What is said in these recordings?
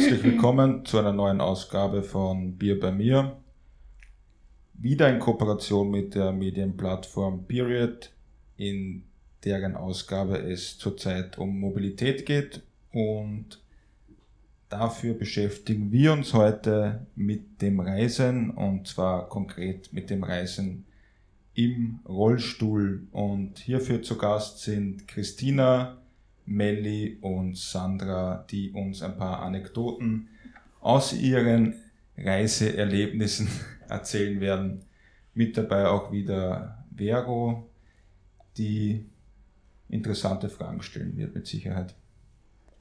Herzlich willkommen zu einer neuen Ausgabe von Bier bei mir. Wieder in Kooperation mit der Medienplattform Period, in deren Ausgabe es zurzeit um Mobilität geht und dafür beschäftigen wir uns heute mit dem Reisen und zwar konkret mit dem Reisen im Rollstuhl. Und hierfür zu Gast sind Christina, Melli und Sandra, die uns ein paar Anekdoten aus ihren Reiseerlebnissen erzählen werden. Mit dabei auch wieder Vero, die interessante Fragen stellen wird mit Sicherheit.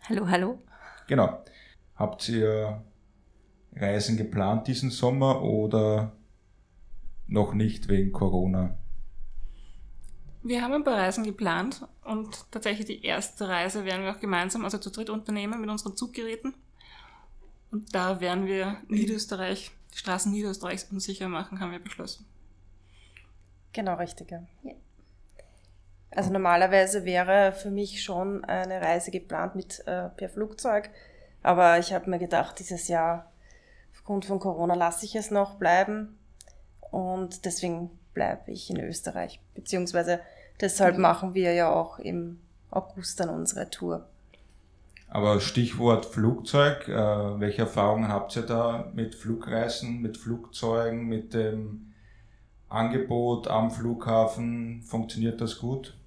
Hallo, hallo. Genau. Habt ihr Reisen geplant diesen Sommer oder noch nicht wegen Corona? Wir haben ein paar Reisen geplant und tatsächlich die erste Reise werden wir auch gemeinsam, also zu dritt unternehmen mit unseren Zuggeräten. Und da werden wir Niederösterreich, die Straßen Niederösterreichs unsicher machen, haben wir beschlossen. Genau, richtig. Ja. Also normalerweise wäre für mich schon eine Reise geplant mit äh, per Flugzeug, aber ich habe mir gedacht, dieses Jahr aufgrund von Corona lasse ich es noch bleiben und deswegen bleibe ich in Österreich. Beziehungsweise deshalb machen wir ja auch im August dann unsere Tour. Aber Stichwort Flugzeug, äh, welche Erfahrungen habt ihr da mit Flugreisen, mit Flugzeugen, mit dem Angebot am Flughafen? Funktioniert das gut?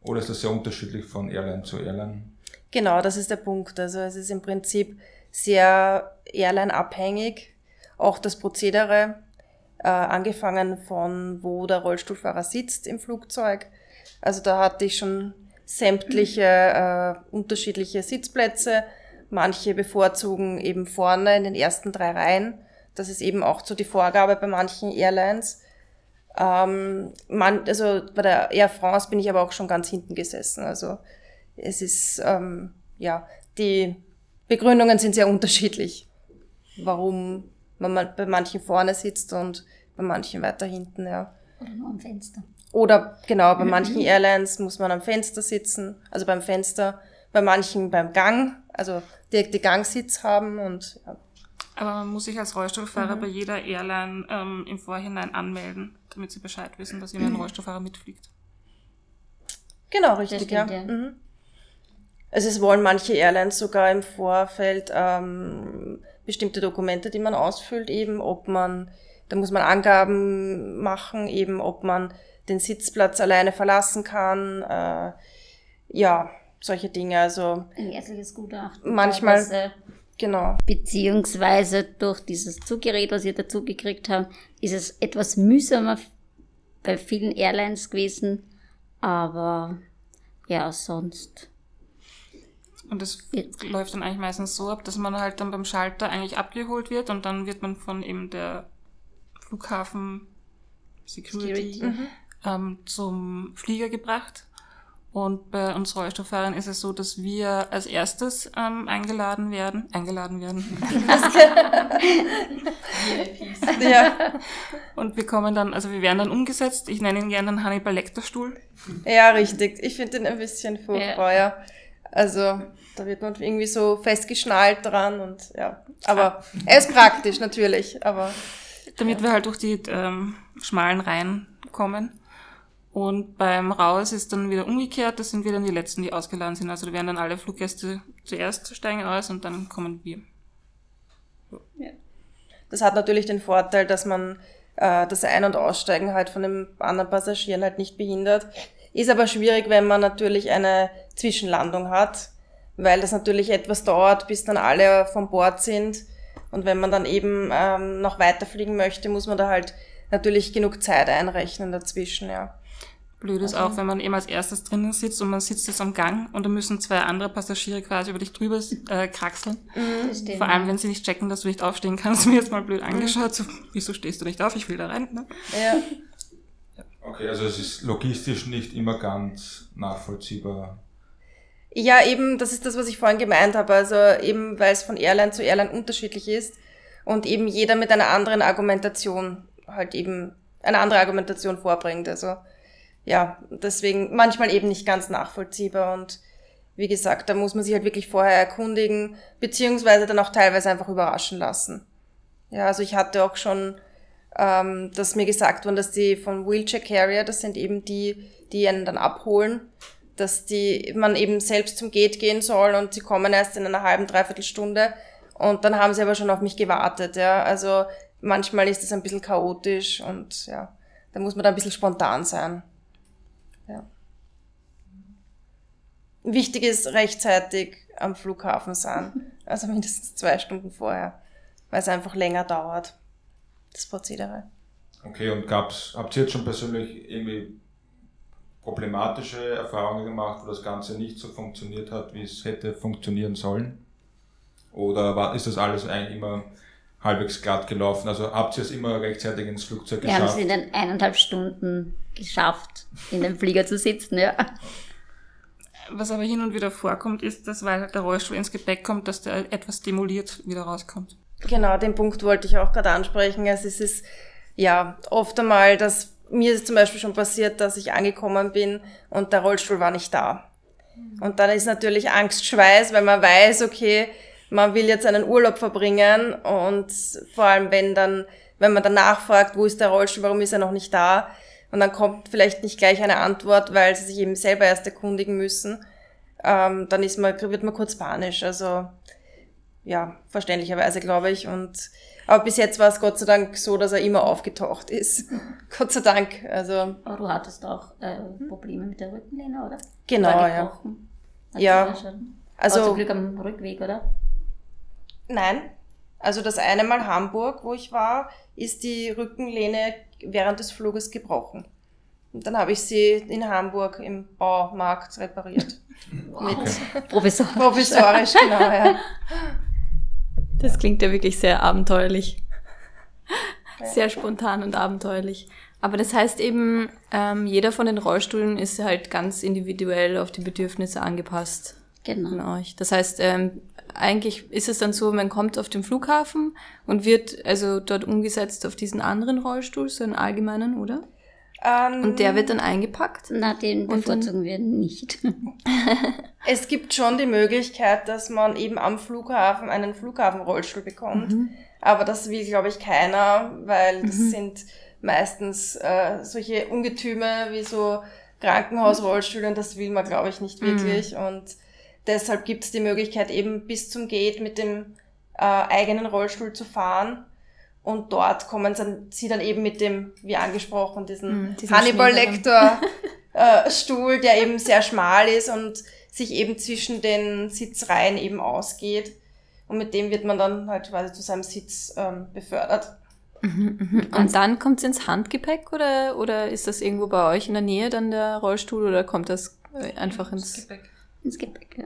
Oder ist das sehr unterschiedlich von Airline zu Airline? Genau, das ist der Punkt. Also es ist im Prinzip sehr Airline-abhängig. Auch das Prozedere äh, angefangen von wo der Rollstuhlfahrer sitzt im Flugzeug. Also da hatte ich schon sämtliche äh, unterschiedliche Sitzplätze. Manche bevorzugen eben vorne in den ersten drei Reihen. Das ist eben auch so die Vorgabe bei manchen Airlines. Ähm, man, also bei der Air France bin ich aber auch schon ganz hinten gesessen. Also es ist, ähm, ja, die Begründungen sind sehr unterschiedlich, warum man bei manchen vorne sitzt und bei manchen weiter hinten, ja. Oder nur am Fenster. Oder genau, bei manchen Airlines muss man am Fenster sitzen, also beim Fenster, bei manchen beim Gang, also direkte Gangsitz haben und ja. Aber man muss sich als Rollstuhlfahrer mhm. bei jeder Airline ähm, im Vorhinein anmelden, damit sie Bescheid wissen, dass immer ein Rollstuhlfahrer mitfliegt. Genau, richtig, stimmt, ja. ja. Mhm. Also es wollen manche Airlines sogar im Vorfeld ähm, bestimmte Dokumente, die man ausfüllt, eben ob man, da muss man Angaben machen, eben ob man den Sitzplatz alleine verlassen kann, äh, ja, solche Dinge. Also ein ärztliches Gutachten. Manchmal. Teilweise. Genau. Beziehungsweise durch dieses Zuggerät, was ihr dazu gekriegt habt, ist es etwas mühsamer bei vielen Airlines gewesen, aber ja, sonst und das läuft dann eigentlich meistens so ab, dass man halt dann beim Schalter eigentlich abgeholt wird und dann wird man von eben der Flughafen Security, Security. Mhm. Ähm, zum Flieger gebracht. Und bei uns Rollstuhlfahrern ist es so, dass wir als erstes ähm, eingeladen werden. Eingeladen werden. ja. Und wir kommen dann, also wir werden dann umgesetzt. Ich nenne ihn gerne den Hannibal Lecter Stuhl. Ja, richtig. Ich finde den ein bisschen furchtbar, ja. Also da wird man irgendwie so festgeschnallt dran und ja. Aber er ist praktisch natürlich, aber. Damit ja. wir halt durch die ähm, schmalen Reihen kommen. Und beim Raus ist dann wieder umgekehrt, das sind wir dann die Letzten, die ausgeladen sind. Also da werden dann alle Fluggäste zuerst steigen aus und dann kommen wir. Ja. Das hat natürlich den Vorteil, dass man äh, das Ein- und Aussteigen halt von den anderen Passagieren halt nicht behindert. Ist aber schwierig, wenn man natürlich eine Zwischenlandung hat, weil das natürlich etwas dauert, bis dann alle von Bord sind. Und wenn man dann eben ähm, noch weiterfliegen möchte, muss man da halt natürlich genug Zeit einrechnen dazwischen, ja. Blöd ist also. auch, wenn man eben als erstes drinnen sitzt und man sitzt jetzt am Gang und da müssen zwei andere Passagiere quasi über dich drüber äh, kraxeln. Mhm. Vor allem, wenn sie nicht checken, dass du nicht aufstehen kannst, mir jetzt mal blöd angeschaut, so, wieso stehst du nicht auf, ich will da rein. Ne? Ja. Okay, also es ist logistisch nicht immer ganz nachvollziehbar. Ja, eben, das ist das, was ich vorhin gemeint habe. Also eben, weil es von Airline zu Airline unterschiedlich ist und eben jeder mit einer anderen Argumentation halt eben eine andere Argumentation vorbringt. Also ja, deswegen manchmal eben nicht ganz nachvollziehbar und wie gesagt, da muss man sich halt wirklich vorher erkundigen, beziehungsweise dann auch teilweise einfach überraschen lassen. Ja, also ich hatte auch schon, ähm, dass mir gesagt wurde, dass die von Wheelchair Carrier, das sind eben die, die einen dann abholen, dass die, man eben selbst zum Gate gehen soll und sie kommen erst in einer halben, dreiviertel Stunde und dann haben sie aber schon auf mich gewartet, ja. Also manchmal ist es ein bisschen chaotisch und ja, da muss man da ein bisschen spontan sein. Ja. Wichtig ist rechtzeitig am Flughafen sein, also mindestens zwei Stunden vorher, weil es einfach länger dauert, das Prozedere. Okay, und gab's, habt ihr jetzt schon persönlich irgendwie problematische Erfahrungen gemacht, wo das Ganze nicht so funktioniert hat, wie es hätte funktionieren sollen? Oder war, ist das alles eigentlich immer halbwegs glatt gelaufen? Also habt ihr es immer rechtzeitig ins Flugzeug Wir haben geschafft? es in den eineinhalb Stunden geschafft, in dem Flieger zu sitzen, ja. Was aber hin und wieder vorkommt, ist, dass weil halt der Rollstuhl ins Gepäck kommt, dass der etwas demoliert wieder rauskommt. Genau, den Punkt wollte ich auch gerade ansprechen. Also es ist ja oft einmal, dass mir ist zum Beispiel schon passiert, dass ich angekommen bin und der Rollstuhl war nicht da. Und dann ist natürlich Angst, Schweiß, weil man weiß, okay, man will jetzt einen Urlaub verbringen und vor allem wenn dann, wenn man dann nachfragt, wo ist der Rollstuhl, warum ist er noch nicht da? Und dann kommt vielleicht nicht gleich eine Antwort, weil sie sich eben selber erst erkundigen müssen. Ähm, dann ist man, wird man kurz panisch. Also ja, verständlicherweise, glaube ich. Und aber bis jetzt war es Gott sei Dank so, dass er immer aufgetaucht ist. Gott sei Dank. Also Aber du hattest auch äh, Probleme mit der Rückenlehne, oder? Genau, ja. Ja. Also- zum Glück am Rückweg, oder? nein. Also das eine Mal Hamburg, wo ich war, ist die Rückenlehne während des Fluges gebrochen. Und dann habe ich sie in Hamburg im Baumarkt repariert. Mit Professor. provisorisch, genau, ja. Das klingt ja wirklich sehr abenteuerlich. Sehr spontan und abenteuerlich. Aber das heißt eben, ähm, jeder von den Rollstühlen ist halt ganz individuell auf die Bedürfnisse angepasst von Genau. euch. Das heißt, ähm, eigentlich ist es dann so, man kommt auf den Flughafen und wird also dort umgesetzt auf diesen anderen Rollstuhl, so einen allgemeinen, oder? Ähm, Und der wird dann eingepackt. Na, den bevorzugen wir nicht. Es gibt schon die Möglichkeit, dass man eben am Flughafen einen Flughafenrollstuhl bekommt. Aber das will, glaube ich, keiner, weil das sind meistens äh, solche Ungetüme wie so Krankenhausrollstühle und das will man, glaube ich, nicht wirklich. Und deshalb gibt es die Möglichkeit, eben bis zum Gate mit dem äh, eigenen Rollstuhl zu fahren. Und dort kommen sie dann eben mit dem, wie angesprochen, diesen Mm, diesen Hannibal. Lecter äh, Stuhl, der eben sehr schmal ist und sich eben zwischen den Sitzreihen eben ausgeht. Und mit dem wird man dann halt quasi zu seinem Sitz ähm, befördert. Und dann kommt es ins Handgepäck oder, oder ist das irgendwo bei euch in der Nähe dann der Rollstuhl oder kommt das äh, einfach ins... Ins Gepäck, ja.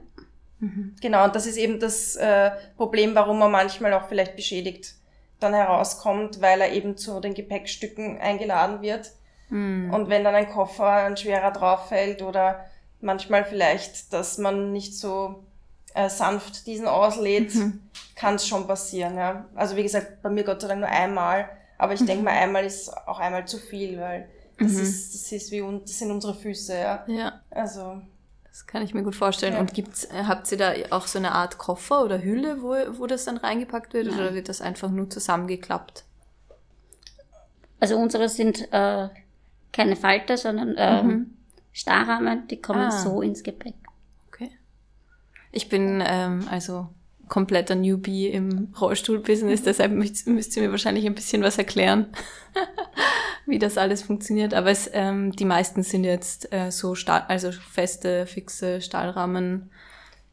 Genau, und das ist eben das äh, Problem, warum man manchmal auch vielleicht beschädigt dann herauskommt, weil er eben zu den Gepäckstücken eingeladen wird. Hm. Und wenn dann ein Koffer, ein schwerer drauf fällt oder manchmal vielleicht, dass man nicht so äh, sanft diesen auslädt, kann es schon passieren. Ja. Also wie gesagt, bei mir Gott sei Dank nur einmal, aber ich denke mal, einmal ist auch einmal zu viel, weil das, ist, das, ist wie, das sind unsere Füße. Ja. Ja, Also das kann ich mir gut vorstellen. Ja. Und gibt's, äh, habt ihr da auch so eine Art Koffer oder Hülle, wo, wo das dann reingepackt wird Nein. oder wird das einfach nur zusammengeklappt? Also unsere sind äh, keine Falter, sondern ähm, Mhm. Starrahmen, die kommen Ah. so ins Gepäck. Okay. Ich bin ähm, also kompletter Newbie im Rollstuhl-Business, deshalb müsst, müsst ihr mir wahrscheinlich ein bisschen was erklären, wie das alles funktioniert. Aber es, ähm, die meisten sind jetzt äh, so Stahl, also feste, fixe Stahlrahmen,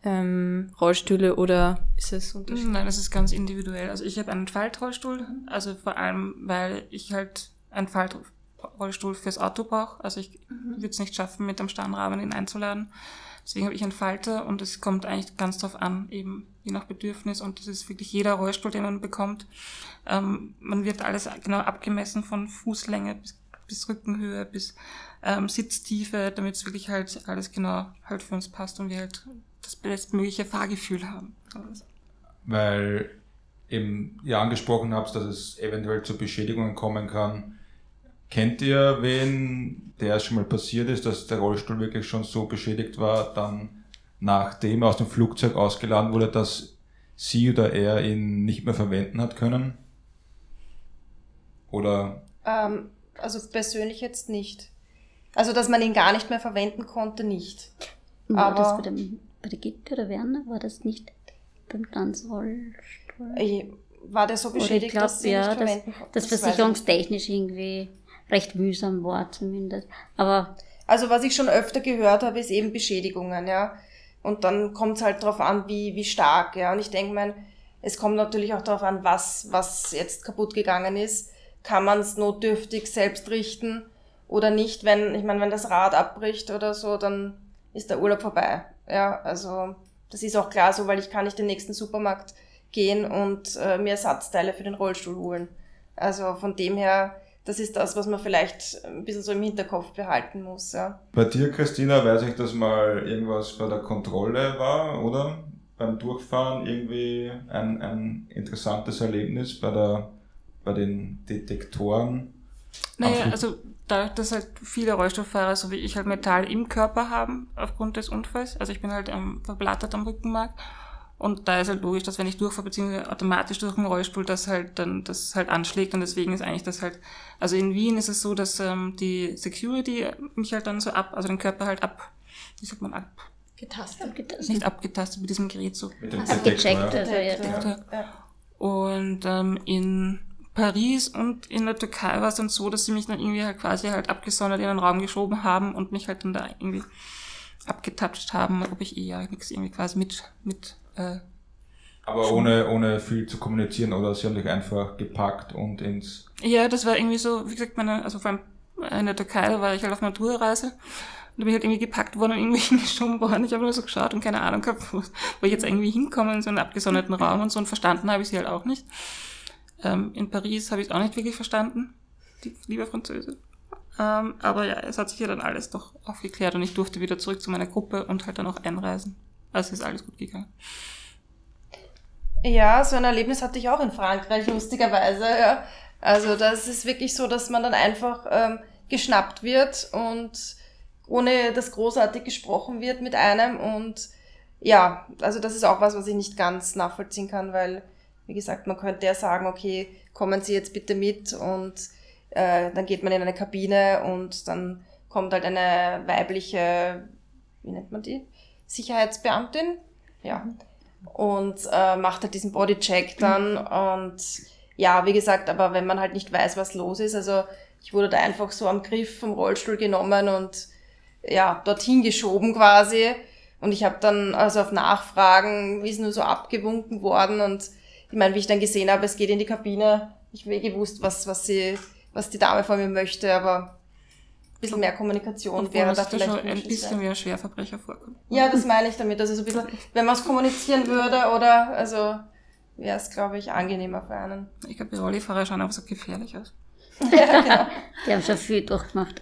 ähm, Rollstühle oder ist es unterschiedlich? Nein, das ist ganz individuell. Also ich habe einen Faltrollstuhl, also vor allem, weil ich halt einen Faltrollstuhl fürs Auto brauche. Also ich würde es nicht schaffen, mit dem Stammrahmen ihn einzuladen. Deswegen habe ich einen Falter und es kommt eigentlich ganz drauf an, eben je nach Bedürfnis. Und das ist wirklich jeder Rollstuhl, den man bekommt. Ähm, man wird alles genau abgemessen von Fußlänge bis, bis Rückenhöhe bis ähm, Sitztiefe, damit es wirklich halt alles genau halt für uns passt und wir halt das bestmögliche Fahrgefühl haben. Weil eben ihr angesprochen habt, dass es eventuell zu Beschädigungen kommen kann. Kennt ihr wen, der schon mal passiert ist, dass der Rollstuhl wirklich schon so beschädigt war, dann nachdem er aus dem Flugzeug ausgeladen wurde, dass sie oder er ihn nicht mehr verwenden hat können? Oder? Ähm, also persönlich jetzt nicht. Also, dass man ihn gar nicht mehr verwenden konnte, nicht. War Aber- das bei, dem, bei der Gitte oder Werner? War das nicht beim Tanzrollstuhl? War der so beschädigt, glaube, dass sie ja, nicht verwenden konnte? das weiß ich nicht. versicherungstechnisch irgendwie recht mühsam war zumindest. Aber Also was ich schon öfter gehört habe, ist eben Beschädigungen, ja. Und dann kommt es halt darauf an, wie, wie stark, ja. Und ich denke mal, es kommt natürlich auch darauf an, was, was jetzt kaputt gegangen ist. Kann man es notdürftig selbst richten oder nicht? Wenn, ich meine, wenn das Rad abbricht oder so, dann ist der Urlaub vorbei. Ja, also das ist auch klar so, weil ich kann nicht den nächsten Supermarkt gehen und äh, mir Ersatzteile für den Rollstuhl holen. Also von dem her, das ist das, was man vielleicht ein bisschen so im Hinterkopf behalten muss, ja. Bei dir, Christina, weiß ich, dass mal irgendwas bei der Kontrolle war, oder? Beim Durchfahren irgendwie ein, ein interessantes Erlebnis bei, der, bei den Detektoren. Naja, also dadurch, dass halt viele Rollstuhlfahrer, so wie ich, halt Metall im Körper haben, aufgrund des Unfalls. Also ich bin halt ähm, verblattert am Rückenmark. Und da ist halt logisch, dass wenn ich durchfahre, beziehungsweise automatisch durch den Rollstuhl, das halt dann, das halt anschlägt. Und deswegen ist eigentlich das halt, also in Wien ist es so, dass ähm, die Security mich halt dann so ab, also den Körper halt ab, wie sagt man, ab, Getastet. nicht abgetastet mit diesem Gerät so. Abgecheckt. Also, ja, Ja. Ja. Und ähm, in Paris und in der Türkei war es dann so, dass sie mich dann irgendwie halt quasi halt abgesondert in einen Raum geschoben haben und mich halt dann da irgendwie abgetoucht haben, ob ich eh ja nichts irgendwie quasi mit, mit äh, Aber ohne, ohne viel zu kommunizieren, oder? Sie haben dich einfach gepackt und ins. Ja, das war irgendwie so, wie gesagt, meine, also vor allem in der Türkei, da war ich halt auf einer Tourreise und da bin ich halt irgendwie gepackt worden und irgendwie hingeschoben worden. Ich habe nur so geschaut und keine Ahnung gehabt, wo, wo ich jetzt irgendwie hinkomme in so einen abgesonderten Raum und so und verstanden habe ich sie halt auch nicht. Ähm, in Paris habe ich es auch nicht wirklich verstanden, die liebe Französin. Ähm, aber ja, es hat sich ja dann alles doch aufgeklärt und ich durfte wieder zurück zu meiner Gruppe und halt dann auch einreisen. Also ist alles gut gegangen. Ja, so ein Erlebnis hatte ich auch in Frankreich, lustigerweise. Ja. Also das ist wirklich so, dass man dann einfach ähm, geschnappt wird und ohne dass großartig gesprochen wird mit einem. Und ja, also das ist auch was, was ich nicht ganz nachvollziehen kann, weil, wie gesagt, man könnte ja sagen, okay, kommen Sie jetzt bitte mit und äh, dann geht man in eine Kabine und dann kommt halt eine weibliche, wie nennt man die? Sicherheitsbeamtin. Ja. Und äh, macht halt diesen Bodycheck dann und ja, wie gesagt, aber wenn man halt nicht weiß, was los ist, also ich wurde da einfach so am Griff vom Rollstuhl genommen und ja, dorthin geschoben quasi. Und ich habe dann also auf Nachfragen, wie ist nur so abgewunken worden und ich meine, wie ich dann gesehen habe, es geht in die Kabine, ich habe eh gewusst, was, was sie, was die Dame von mir möchte, aber bisschen mehr Kommunikation Obwohl wäre es da vielleicht schon ein bisschen ein Schwerverbrecher vorkommt. Ja, das meine ich damit. Also so ein bisschen, wenn man es kommunizieren würde, oder also wäre es, glaube ich, angenehmer für einen. Ich glaube, die Rollifahrer schauen auch so gefährlich aus. ja, genau. Die haben schon viel durchgemacht.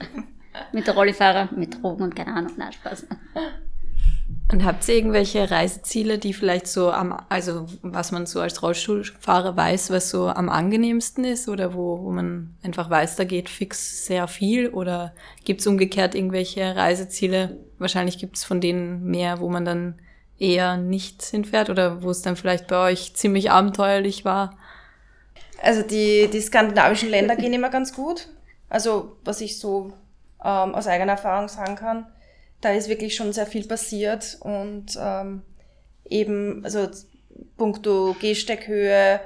mit der Rollifahrer, mit Drogen und keine Ahnung. Nein, Spaß. Und habt ihr irgendwelche Reiseziele, die vielleicht so am, also was man so als Rollstuhlfahrer weiß, was so am angenehmsten ist oder wo, wo man einfach weiß, da geht fix sehr viel oder gibt's umgekehrt irgendwelche Reiseziele? Wahrscheinlich gibt's von denen mehr, wo man dann eher nicht hinfährt oder wo es dann vielleicht bei euch ziemlich abenteuerlich war. Also die, die skandinavischen Länder gehen immer ganz gut. Also was ich so ähm, aus eigener Erfahrung sagen kann, da ist wirklich schon sehr viel passiert und ähm, eben, also puncto Gehsteckhöhe,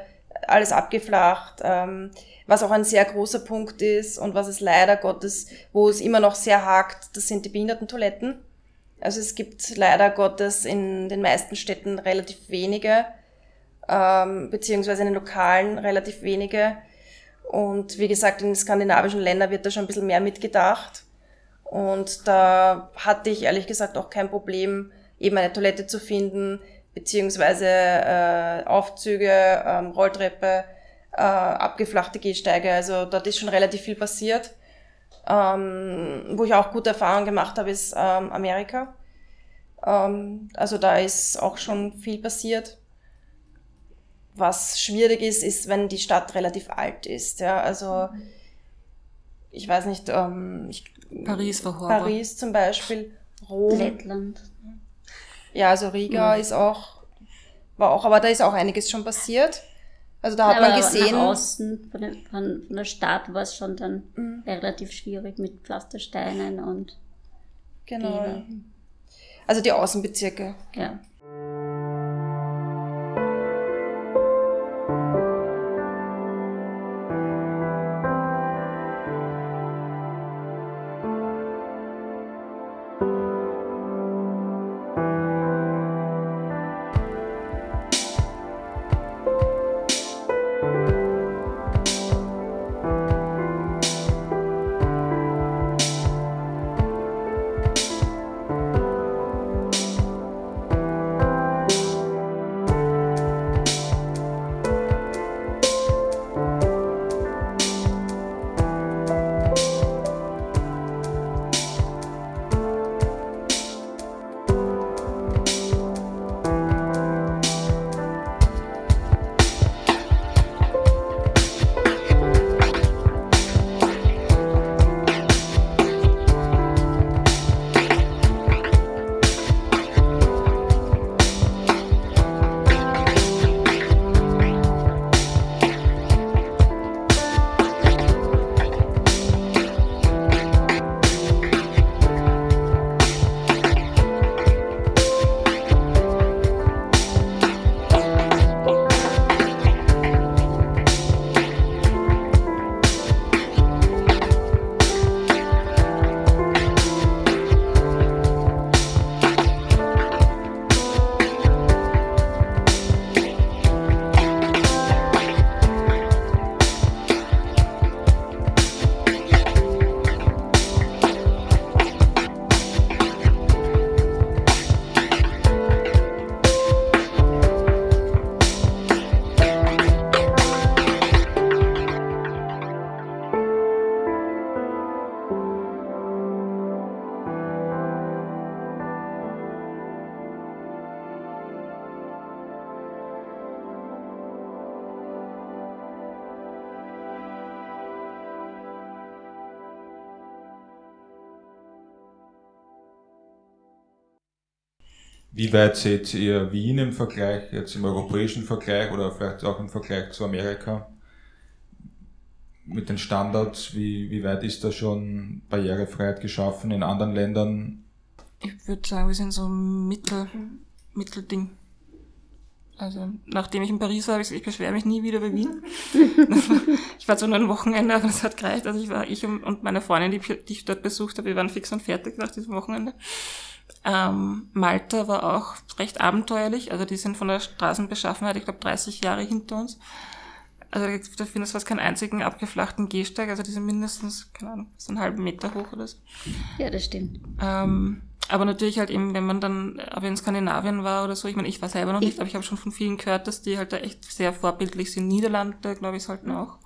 alles abgeflacht, ähm, was auch ein sehr großer Punkt ist und was es leider Gottes, wo es immer noch sehr hakt, das sind die Behindertentoiletten. Also es gibt leider Gottes in den meisten Städten relativ wenige, ähm, beziehungsweise in den Lokalen relativ wenige. Und wie gesagt, in den skandinavischen Ländern wird da schon ein bisschen mehr mitgedacht. Und da hatte ich ehrlich gesagt auch kein Problem, eben eine Toilette zu finden, beziehungsweise äh, Aufzüge, ähm, Rolltreppe, äh, abgeflachte Gehsteige. Also dort ist schon relativ viel passiert. Ähm, wo ich auch gute Erfahrungen gemacht habe, ist ähm, Amerika. Ähm, also da ist auch schon viel passiert. Was schwierig ist, ist, wenn die Stadt relativ alt ist. Ja, also ich weiß nicht, ähm, ich, Paris war Horror. Paris zum Beispiel, Rom. Lettland. Ja, also Riga ist auch, war auch, aber da ist auch einiges schon passiert. Also da hat aber man gesehen. Nach außen von, der- von, von der Stadt war es schon dann Mhm. relativ schwierig mit Pflastersteinen und Genau. Gehen. Also die Außenbezirke. ja. Wie weit seht ihr Wien im Vergleich, jetzt im europäischen Vergleich oder vielleicht auch im Vergleich zu Amerika? Mit den Standards, wie, wie weit ist da schon Barrierefreiheit geschaffen in anderen Ländern? Ich würde sagen, wir sind so ein Mittel, Mittelding. Also, nachdem ich in Paris war, habe ich gesagt, ich beschwere mich nie wieder bei Wien. ich war zwar nur ein Wochenende, aber das hat gereicht. Also ich war, ich und und meine Freundin, die, die ich dort besucht habe, wir waren fix und fertig nach diesem Wochenende. Ähm, Malta war auch recht abenteuerlich. Also die sind von der Straßenbeschaffenheit, ich glaube, 30 Jahre hinter uns. Also da findest du fast keinen einzigen abgeflachten Gehsteig. Also die sind mindestens, keine Ahnung, so einen halben Meter hoch oder so. ja, das stimmt. Ähm, aber natürlich halt eben, wenn man dann aber in Skandinavien war oder so, ich meine, ich war selber noch nicht, aber ich habe schon von vielen gehört, dass die halt da echt sehr vorbildlich sind. Niederlande, glaube ich, sollten auch.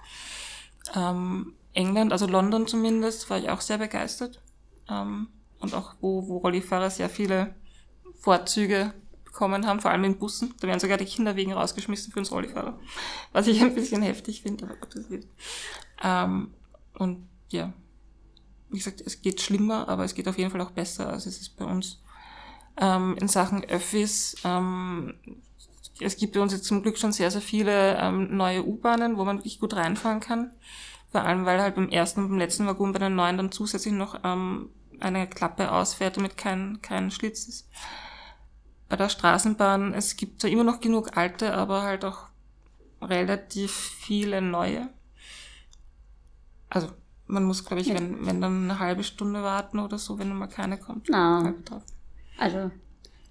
Ähm, England, also London zumindest, war ich auch sehr begeistert. Ähm, und auch, wo, wo Rollifahrer sehr viele Vorzüge bekommen haben, vor allem in Bussen. Da werden sogar die Kinderwegen rausgeschmissen für uns Rollifahrer. Was ich ein bisschen heftig finde, aber gut, das wird. Ähm, und ja, wie gesagt, es geht schlimmer, aber es geht auf jeden Fall auch besser, als es ist bei uns. Ähm, in Sachen Öffis, ähm, es gibt bei uns jetzt zum Glück schon sehr, sehr viele ähm, neue U-Bahnen, wo man wirklich gut reinfahren kann. Vor allem, weil halt beim ersten und beim letzten Waggon bei den neuen dann zusätzlich noch ähm, eine Klappe ausfährt, damit kein, kein Schlitz ist. Bei der Straßenbahn, es gibt zwar immer noch genug alte, aber halt auch relativ viele neue. Also man muss, glaube ich, Ja. wenn, wenn dann eine halbe Stunde warten oder so, wenn mal keine kommt. Na. Also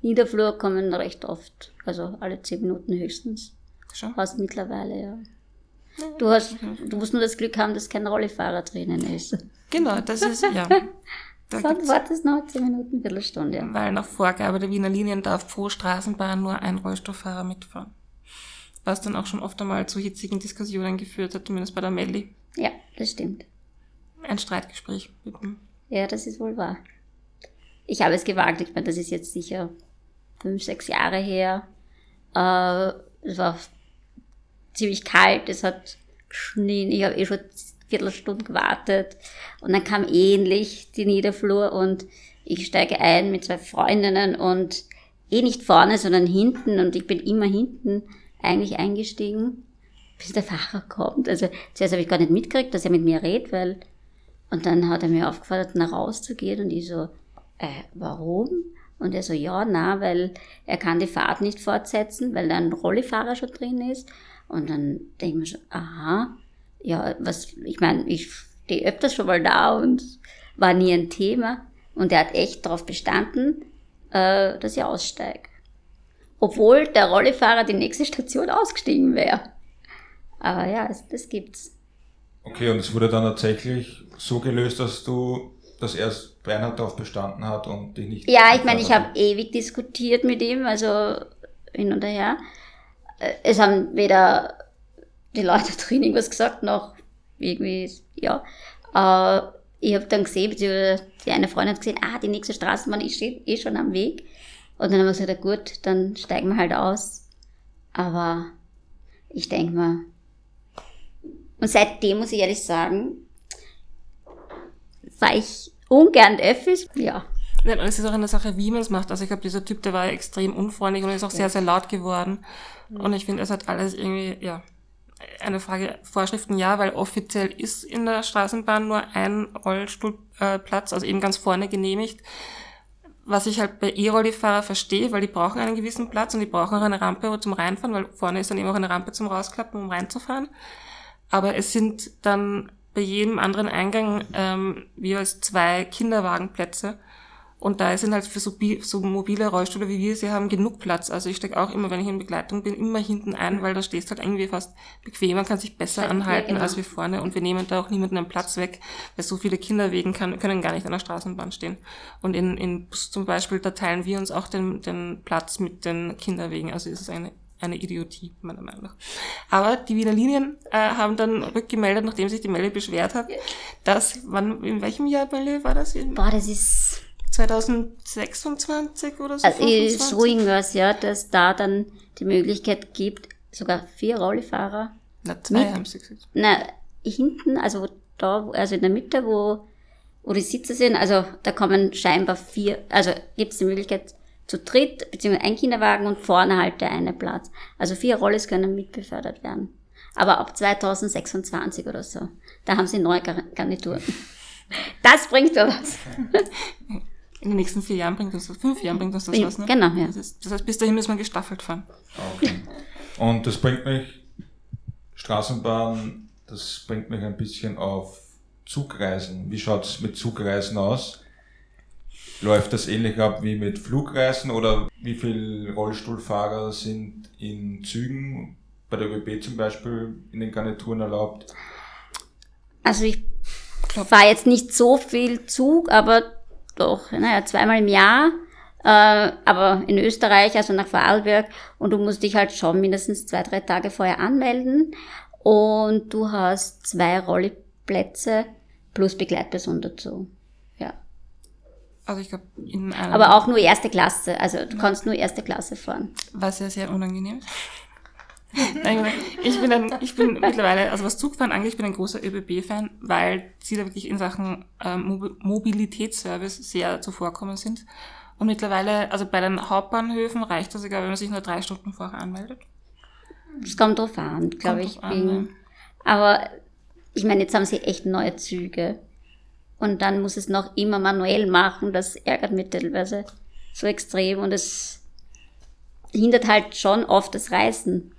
Niederflur kommen recht oft, also alle zehn Minuten höchstens. Schon? Fast mittlerweile, ja. Du hast, du musst nur das Glück haben, dass kein Rollifahrer drinnen ist. Genau, das ist, ja. Sonst wartest noch zehn Minuten, Viertelstunde. Ja. weil nach Vorgabe der Wiener Linien darf pro Straßenbahn nur ein Rollstuhlfahrer mitfahren. Was dann auch schon oft einmal zu hitzigen Diskussionen geführt hat, zumindest bei der Melli. ja, das stimmt. Ein Streitgespräch mit dem Ja, das ist wohl wahr. Ich habe es gewagt, ich meine, das ist jetzt sicher fünf, sechs Jahre her. Äh, es war ziemlich kalt, es hat geschnien, ich habe eh schon Viertelstunde gewartet und dann kam ähnlich die Niederflur und ich steige ein mit zwei Freundinnen und eh nicht vorne, sondern hinten und ich bin immer hinten eigentlich eingestiegen, bis der Fahrer kommt. Also zuerst habe ich gar nicht mitgekriegt, dass er mit mir redet, weil und dann hat er mir aufgefordert, nach rauszugehen und ich so, äh, warum? Und er so, ja, na, weil er kann die Fahrt nicht fortsetzen, weil da ein Rollifahrer schon drin ist. Und dann denke ich mir schon, aha, ja, was, ich meine, ich stehe öfters schon mal da und war nie ein Thema. Und er hat echt darauf bestanden, äh, dass ich aussteige. Obwohl der Rollifahrer die nächste Station ausgestiegen wäre. Aber ja, das, das gibt's. Okay, und es wurde dann tatsächlich so gelöst, dass du, dass erst Bernhard darauf bestanden hat und dich nicht. Ja, ich meine, ich habe ewig diskutiert mit ihm, also hin und her. Äh, es haben weder die Leute drin irgendwas gesagt, noch irgendwie, ja. Äh, ich habe dann gesehen, beziehungsweise die eine Freundin hat gesehen, ah, die nächste Straßenbahn ist eh schon am Weg. Und dann haben wir gesagt, ja gut, dann steigen wir halt aus. Aber ich denke mal, und seitdem muss ich ehrlich sagen, fahre ich ungern Öffis, ja. Ja, es ist auch eine Sache, wie man es macht. Also ich glaube, dieser Typ, der war extrem unfreundlich und ist auch sehr, sehr laut geworden. Und ich finde, es hat alles irgendwie, ja, eine Frage, Vorschriften ja, weil offiziell ist in der Straßenbahn nur ein Rollstuhlplatz, also eben ganz vorne genehmigt. Was ich halt bei E-Rollifahrer verstehe, weil die brauchen einen gewissen Platz und die brauchen auch eine Rampe zum Reinfahren, weil vorne ist dann eben auch eine Rampe zum Rausklappen, um reinzufahren. Aber es sind dann bei jedem anderen Eingang ähm, jeweils zwei Kinderwagenplätze. Und da sind halt für so, so mobile Rollstühle wie wir sie haben genug Platz. Also ich stecke auch immer, wenn ich in Begleitung bin, immer hinten ein, weil da stehst halt irgendwie fast bequemer, kann sich besser anhalten ja, genau. als wie vorne. Und wir nehmen da auch niemanden einen Platz weg, weil so viele Kinderwegen kann, können gar nicht an der Straßenbahn stehen. Und in, in Bus zum Beispiel, da teilen wir uns auch den, den Platz mit den Kinderwegen. Also ist es eine eine Idiotie, meiner Meinung nach. Aber die Wiener Linien äh, haben dann rückgemeldet, nachdem sich die Melle beschwert hat, dass, wann, in welchem Jahr, Melle, war das? Boah, das ist 2026 oder so? Also 25? so irgendwas, ja, dass da dann die Möglichkeit gibt, sogar vier Rollifahrer. Na, zwei mit, haben sie gesagt. Na, hinten, also da, also in der Mitte, wo, wo die Sitze sind, also da kommen scheinbar vier, also gibt es die Möglichkeit, zu dritt, beziehungsweise ein Kinderwagen und vorne halt der eine Platz. Also vier Rollis können mitbefördert werden. Aber ab 2026 oder so. Da haben sie neue Garnituren. Das bringt doch was. In den nächsten vier Jahren bringt das was. Fünf Jahren bringt das, das was, ne? Genau, ja. Das, ist, das heißt, bis dahin müssen wir gestaffelt fahren. Okay. Und das bringt mich, Straßenbahn, das bringt mich ein bisschen auf Zugreisen. Wie schaut's mit Zugreisen aus? Läuft das ähnlich ab wie mit Flugreisen oder wie viele Rollstuhlfahrer sind in Zügen, bei der ÖBB zum Beispiel, in den Garnituren erlaubt? Also ich fahre jetzt nicht so viel Zug, aber doch, naja, zweimal im Jahr. Äh, aber in Österreich, also nach Vorarlberg, und du musst dich halt schon mindestens zwei, drei Tage vorher anmelden. Und du hast zwei Rollplätze plus Begleitperson dazu. Also ich glaube, in einem Aber auch nur erste Klasse. Also du kannst nur erste Klasse fahren. Was ja sehr unangenehm ist. ich bin ein, ich bin mittlerweile, also was Zugfahren angeht, ich bin ein großer ÖBB-Fan, weil sie da wirklich in Sachen ähm, Mobilitätsservice sehr zuvorkommen sind. Und mittlerweile, also bei den Hauptbahnhöfen reicht das sogar, wenn man sich nur drei Stunden vorher anmeldet. Das kommt drauf an, glaube ich. An, ja. Aber ich meine, jetzt haben sie echt neue Züge. Und dann muss es noch immer manuell machen. Das ärgert mich teilweise so extrem und es hindert halt schon oft das Reisen.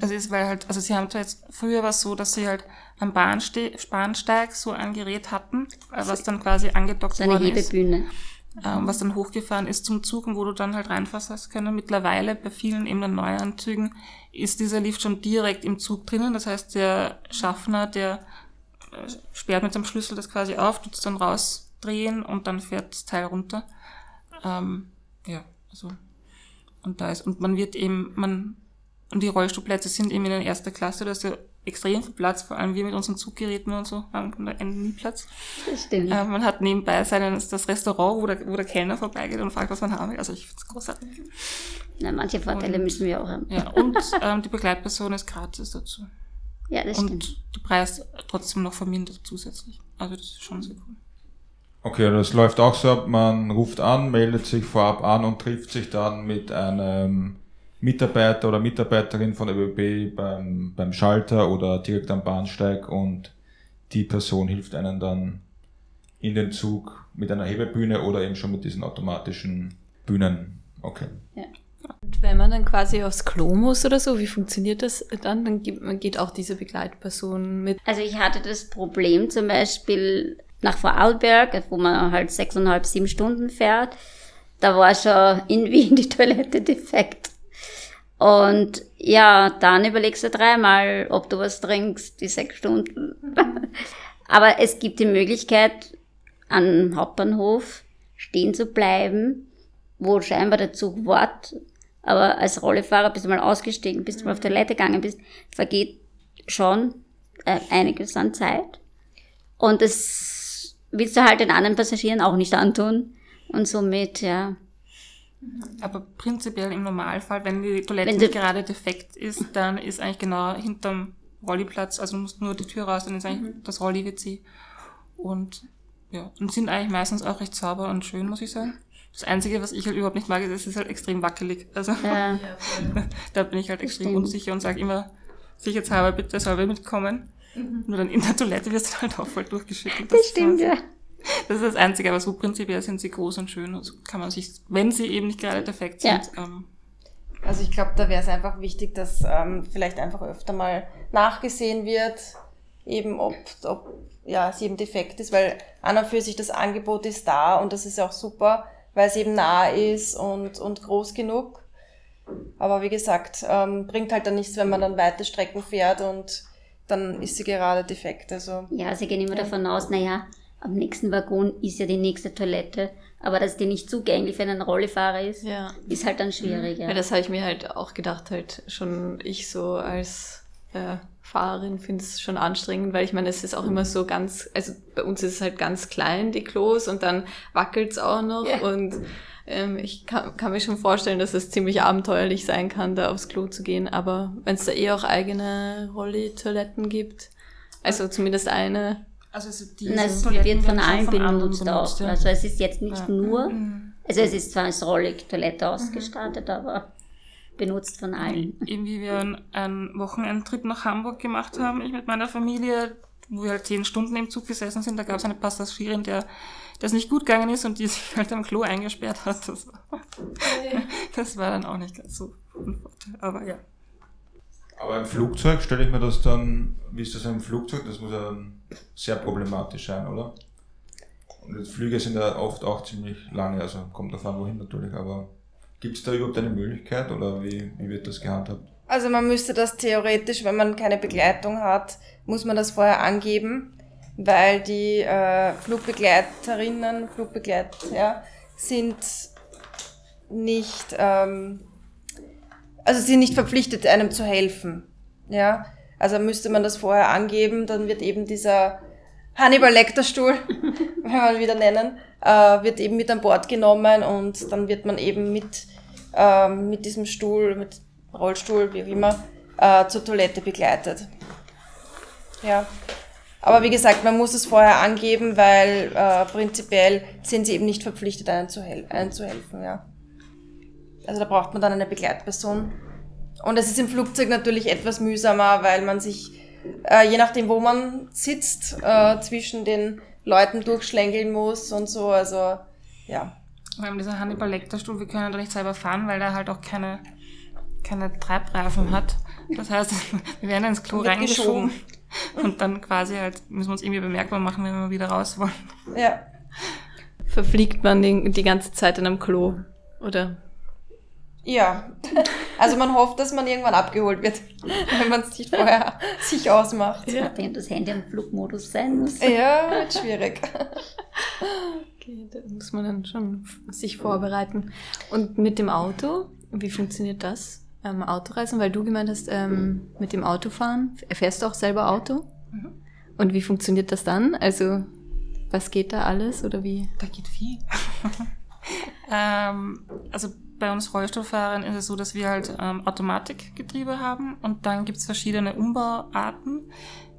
Also ist weil halt, also sie haben zwar jetzt, früher war es so, dass sie halt am Bahnste Bahnsteig so ein Gerät hatten, äh, was dann quasi angedockt so eine worden Hebebühne. ist. Ähm, was dann hochgefahren ist zum Zug und wo du dann halt reinfassen hast können. Mittlerweile bei vielen eben den neueren Zügen ist dieser Lift schon direkt im Zug drinnen. Das heißt, der Schaffner, der sperrt mit seinem Schlüssel das quasi auf, tut es dann rausdrehen und dann fährt das Teil runter. Ähm, ja, also und da ist, und man wird eben, man, und die Rollstuhlplätze sind eben in der ersten Klasse, da ist ja extrem viel Platz, vor allem wir mit unseren Zuggeräten und so, haben da nie Platz. Das stimmt. Äh, man hat nebenbei seinen, das Restaurant, wo der, wo der Kellner vorbeigeht und fragt, was man haben will. Also ich finde es großartig. Na, manche Vorteile und, müssen wir auch haben. Ja, und ähm, die Begleitperson ist gratis dazu. Ja, das und stimmt. der Preis trotzdem noch vermindert zusätzlich. Also das ist schon sehr cool. Okay, das läuft auch so ab, man ruft an, meldet sich vorab an und trifft sich dann mit einem Mitarbeiter oder Mitarbeiterin von der ÖBB beim, beim Schalter oder direkt am Bahnsteig und die Person hilft einem dann in den Zug mit einer Hebebühne oder eben schon mit diesen automatischen Bühnen. Okay. Ja. Und wenn man dann quasi aufs Klo muss oder so, wie funktioniert das dann? Dann geht auch diese Begleitperson mit. Also ich hatte das Problem zum Beispiel nach Vorarlberg, wo man halt sechseinhalb, sieben Stunden fährt. Da war schon in Wien die Toilette defekt. Und ja, dann überlegst du dreimal, ob du was trinkst, die sechs Stunden. Aber es gibt die Möglichkeit, am Hauptbahnhof stehen zu bleiben, wo scheinbar der Zug wartet. Aber als Rollefahrer bist du mal ausgestiegen, bis du mal auf die Toilette gegangen bist, vergeht schon äh, einiges an Zeit. Und das willst du halt den anderen Passagieren auch nicht antun. Und somit, ja, aber prinzipiell im Normalfall, wenn die Toilette wenn nicht gerade defekt ist, dann ist eigentlich genau hinterm Rolliplatz, also du musst nur die Tür raus, dann ist eigentlich mhm. das Rolli-WC. Und ja, und sind eigentlich meistens auch recht sauber und schön, muss ich sagen. Das Einzige, was ich halt überhaupt nicht mag, ist, es ist halt extrem wackelig. Also ja. da bin ich halt extrem unsicher und sage immer, sicherheitshalber bitte soll wer mitkommen. Mhm. Nur dann in der Toilette wirst du halt auch voll durchgeschüttelt. Das, das stimmt, ja. Das ist das Einzige, aber so prinzipiell sind sie groß und schön. Also kann man sich, wenn sie eben nicht gerade defekt sind. Ja. Ähm, also ich glaube, da wäre es einfach wichtig, dass ähm, vielleicht einfach öfter mal nachgesehen wird, eben ob, ob ja, es eben defekt ist, weil an und für sich das Angebot ist da und das ist auch super, weil es eben nah ist und, und groß genug. Aber wie gesagt, ähm, bringt halt dann nichts, wenn man dann weite Strecken fährt und dann ist sie gerade defekt. Also, ja, sie gehen immer ja. davon aus, naja, am nächsten Waggon ist ja die nächste Toilette, aber dass die nicht zugänglich für einen Rollifahrer ist, ja. ist halt dann schwierig. Ja, ja das habe ich mir halt auch gedacht, halt schon ich so als äh, Fahrerin finde es schon anstrengend, weil ich meine, es ist auch immer so ganz, also bei uns ist es halt ganz klein, die Klos, und dann wackelt es auch noch ja. und ähm, ich kann, kann mir schon vorstellen, dass es ziemlich abenteuerlich sein kann, da aufs Klo zu gehen, aber wenn es da eh auch eigene Rolli-Toiletten gibt, also zumindest eine, also die es wird von allen von benutzt, benutzt auch. Ja. Also es ist jetzt nicht ja. nur, mhm. also es ist zwar als Rollig-Toilette mhm. ausgestattet, mhm. aber benutzt von allen. Eben wie wir einen Wochenendtrip nach Hamburg gemacht haben, ich mit meiner Familie, wo wir halt zehn Stunden im Zug gesessen sind, da gab es eine Passagierin, der das nicht gut gegangen ist und die sich halt am Klo eingesperrt hat. Das, das war dann auch nicht ganz so aber ja. Aber im Flugzeug stelle ich mir das dann, wie ist das im Flugzeug? Das muss ja sehr problematisch sein, oder? Und Flüge sind ja oft auch ziemlich lange, also kommt davon wohin natürlich, aber gibt es da überhaupt eine Möglichkeit oder wie, wie wird das gehandhabt? Also man müsste das theoretisch, wenn man keine Begleitung hat, muss man das vorher angeben, weil die äh, Flugbegleiterinnen, Flugbegleiter ja, sind nicht ähm, also sie sind nicht verpflichtet, einem zu helfen. Ja, also müsste man das vorher angeben, dann wird eben dieser Hannibal Lecter Stuhl, wenn ihn wieder nennen, äh, wird eben mit an Bord genommen und dann wird man eben mit, äh, mit diesem Stuhl, mit Rollstuhl, wie auch immer, äh, zur Toilette begleitet. Ja. Aber wie gesagt, man muss es vorher angeben, weil äh, prinzipiell sind sie eben nicht verpflichtet, einem zu, hel einem zu helfen. Ja. Also da braucht man dann eine Begleitperson. Und es ist im Flugzeug natürlich etwas mühsamer, weil man sich, äh, je nachdem wo man sitzt, äh, zwischen den Leuten durchschlängeln muss und so. Also ja. Wir haben diesen Hannibal Lecter Stuhl, wir können da nicht selber fahren, weil der halt auch keine, keine Treibreifen hat. Das heißt, wir werden ins Klo reingeschoben und dann quasi halt müssen wir uns irgendwie bemerkbar machen, wenn wir wieder raus wollen. Ja. Verfliegt man den, die ganze Zeit in einem Klo, oder? Ja, also man hofft, dass man irgendwann abgeholt wird, wenn man es nicht vorher sich ausmacht. Ja. Nachdem das Handy im Flugmodus sein muss. Ja, wird schwierig. Okay, da muss man dann schon sich vorbereiten. Und mit dem Auto, wie funktioniert das? Ähm, Autoreisen, weil du gemeint hast, ähm, mit dem Autofahren, fährst du auch selber Auto? Mhm. Und wie funktioniert das dann? Also, was geht da alles oder wie? Da geht viel. ähm, also bei uns Rollstuhlfahrern ist es so, dass wir halt ähm, Automatikgetriebe haben und dann gibt's verschiedene Umbauarten.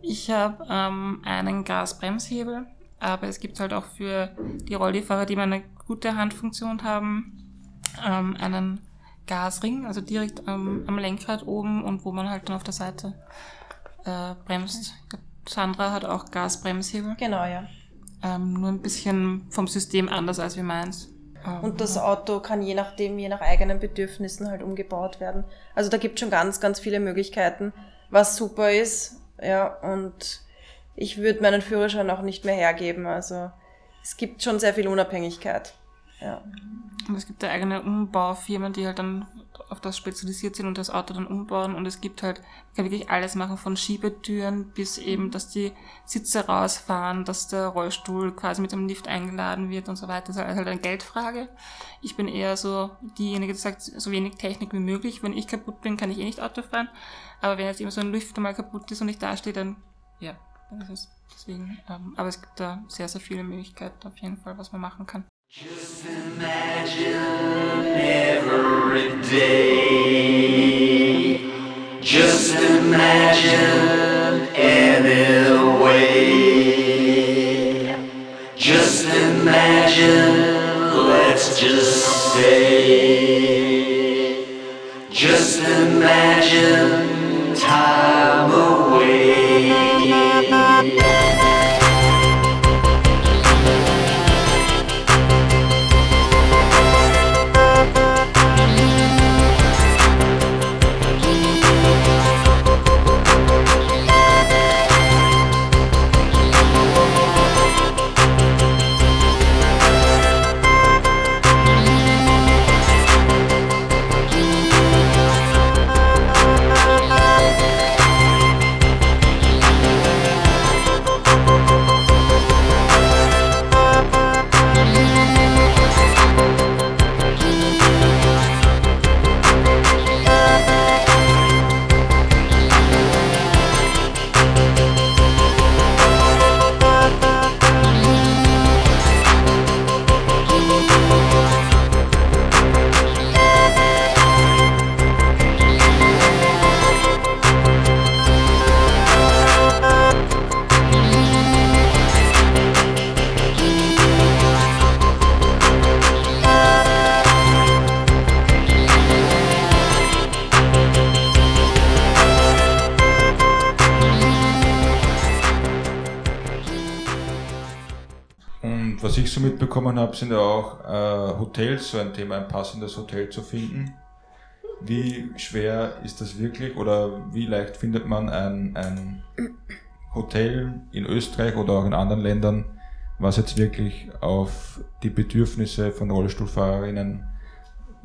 Ich habe ähm, einen Gasbremshebel, aber es gibt halt auch für die Rollifahrer, die mal eine gute Handfunktion haben, ähm, einen Gasring, also direkt ähm, am Lenkrad oben und wo man halt dann auf der Seite äh, bremst. Sandra hat auch Gasbremshebel. Genau, ja. Ähm, nur ein bisschen vom System anders als wie meins. Ähm, Und das Auto kann je nachdem, je nach eigenen Bedürfnissen halt umgebaut werden. Also da gibt schon ganz, ganz viele Möglichkeiten, was super ist. Ja, und ich würde meinen Führerschein auch nicht mehr hergeben. Also es gibt schon sehr viel Unabhängigkeit. Ja. Und es gibt da eigene Umbaufirmen, die halt dann auf das spezialisiert sind und das Auto dann umbauen. Und es gibt halt, man kann wirklich alles machen, von Schiebetüren bis eben, dass die Sitze rausfahren, dass der Rollstuhl quasi mit dem Lift eingeladen wird und so weiter. Das ist halt eine Geldfrage. Ich bin eher so diejenige, die sagt, so wenig Technik wie möglich. Wenn ich kaputt bin, kann ich eh nicht Auto fahren. Aber wenn jetzt eben so ein Lüfter mal kaputt ist und ich da stehe, dann, ja, dann ist es deswegen. Ähm, aber es gibt da sehr, sehr viele Möglichkeiten auf jeden Fall, was man machen kann. Just imagine every day. Just imagine any way. Just imagine, let's just say. Just imagine time away. Habe, sind ja auch äh, Hotels so ein Thema, ein passendes Hotel zu finden. Wie schwer ist das wirklich oder wie leicht findet man ein, ein Hotel in Österreich oder auch in anderen Ländern, was jetzt wirklich auf die Bedürfnisse von Rollstuhlfahrerinnen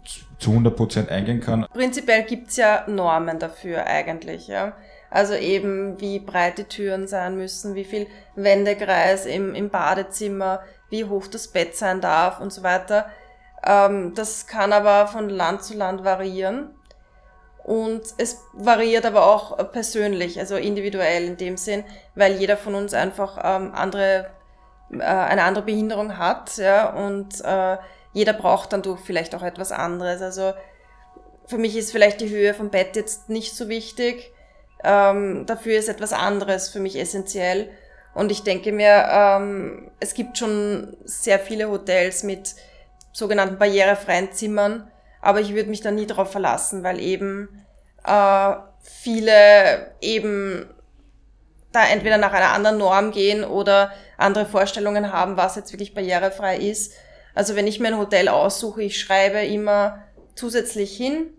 zu- zu 100% eingehen kann? Prinzipiell gibt's ja Normen dafür eigentlich, ja. Also eben, wie breit die Türen sein müssen, wie viel Wendekreis im, im Badezimmer, wie hoch das Bett sein darf und so weiter. Ähm, das kann aber von Land zu Land variieren. Und es variiert aber auch persönlich, also individuell in dem Sinn, weil jeder von uns einfach ähm, andere, äh, eine andere Behinderung hat, ja, und äh, jeder braucht dann durch vielleicht auch etwas anderes. Also für mich ist vielleicht die Höhe vom Bett jetzt nicht so wichtig. Ähm, dafür ist etwas anderes für mich essentiell. Und ich denke mir, ähm, es gibt schon sehr viele Hotels mit sogenannten barrierefreien Zimmern, aber ich würde mich da nie darauf verlassen, weil eben äh, viele eben da entweder nach einer anderen Norm gehen oder andere Vorstellungen haben, was jetzt wirklich barrierefrei ist. Also wenn ich mir ein Hotel aussuche, ich schreibe immer zusätzlich hin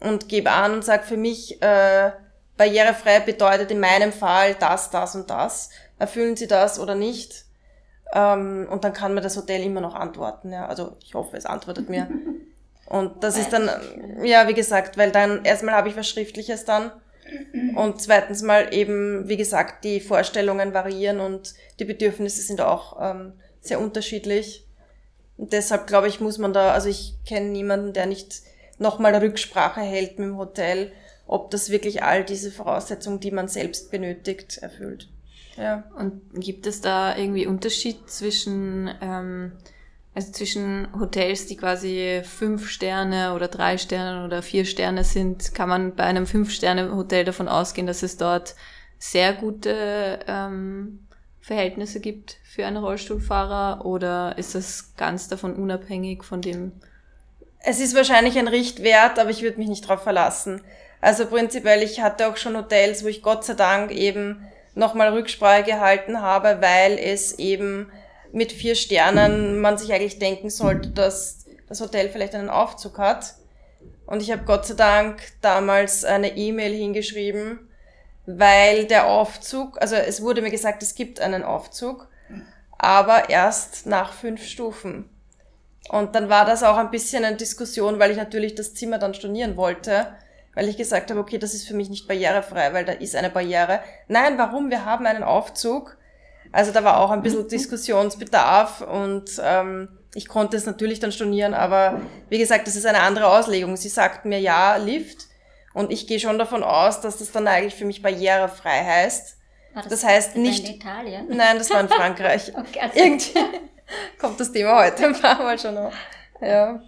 und gebe an und sage für mich, äh, barrierefrei bedeutet in meinem Fall das, das und das. Erfüllen Sie das oder nicht? Ähm, und dann kann mir das Hotel immer noch antworten. Ja. Also ich hoffe, es antwortet mir. Und das ist dann, ja, wie gesagt, weil dann erstmal habe ich was Schriftliches dann. Und zweitens mal eben, wie gesagt, die Vorstellungen variieren und die Bedürfnisse sind auch ähm, sehr unterschiedlich. Und deshalb glaube ich, muss man da, also ich kenne niemanden, der nicht nochmal Rücksprache hält mit dem Hotel, ob das wirklich all diese Voraussetzungen, die man selbst benötigt, erfüllt. Ja. Und gibt es da irgendwie Unterschied zwischen, ähm, also zwischen Hotels, die quasi fünf Sterne oder drei Sterne oder vier Sterne sind? Kann man bei einem fünf Sterne Hotel davon ausgehen, dass es dort sehr gute ähm, Verhältnisse gibt für einen Rollstuhlfahrer oder ist das ganz davon unabhängig von dem? Es ist wahrscheinlich ein Richtwert, aber ich würde mich nicht darauf verlassen. Also prinzipiell, ich hatte auch schon Hotels, wo ich Gott sei Dank eben nochmal Rücksprache gehalten habe, weil es eben mit vier Sternen man sich eigentlich denken sollte, dass das Hotel vielleicht einen Aufzug hat. Und ich habe Gott sei Dank damals eine E-Mail hingeschrieben, weil der Aufzug, also es wurde mir gesagt, es gibt einen Aufzug, aber erst nach fünf Stufen. Und dann war das auch ein bisschen eine Diskussion, weil ich natürlich das Zimmer dann stornieren wollte, weil ich gesagt habe, okay, das ist für mich nicht barrierefrei, weil da ist eine Barriere. Nein, warum? Wir haben einen Aufzug. Also da war auch ein bisschen Diskussionsbedarf und ähm, ich konnte es natürlich dann stornieren, aber wie gesagt, das ist eine andere Auslegung. Sie sagten mir ja, Lift und ich gehe schon davon aus, dass das dann eigentlich für mich barrierefrei heißt. War Das heißt nicht- In Italien? Nein, das war in Frankreich. Okay, also- Irgendwie kommt das Thema heute ein paar Mal schon auf. Ja.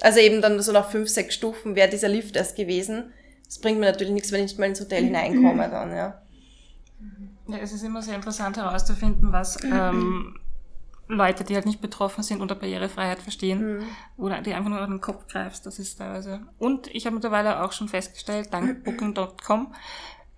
Also eben dann so nach fünf, sechs Stufen wäre dieser Lift erst gewesen. Das bringt mir natürlich nichts, wenn ich nicht mal ins Hotel hineinkomme dann, ja. Ja, es ist immer sehr interessant herauszufinden, was ähm, Leute, die halt nicht betroffen sind, unter Barrierefreiheit verstehen oder die einfach nur an den Kopf greifst. Das ist teilweise. Und ich habe mittlerweile auch schon festgestellt, dank Booking.com,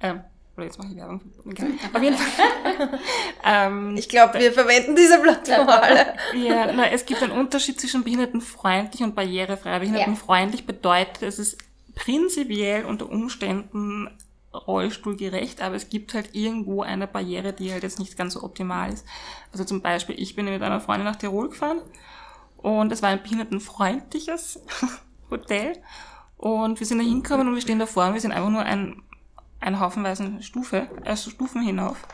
ähm, oder jetzt mache ich Werbung. Egal. Auf jeden Fall. ähm, Ich glaube, wir verwenden diese Plattform alle. ja, na, es gibt einen Unterschied zwischen behindertenfreundlich und barrierefrei. Behindertenfreundlich bedeutet, es ist prinzipiell unter Umständen rollstuhlgerecht, aber es gibt halt irgendwo eine Barriere, die halt jetzt nicht ganz so optimal ist. Also zum Beispiel, ich bin mit einer Freundin nach Tirol gefahren und es war ein behindertenfreundliches Hotel und wir sind da hingekommen und wir stehen davor und wir sind einfach nur ein, ein Haufenweisen Stufe, also Stufen hinauf.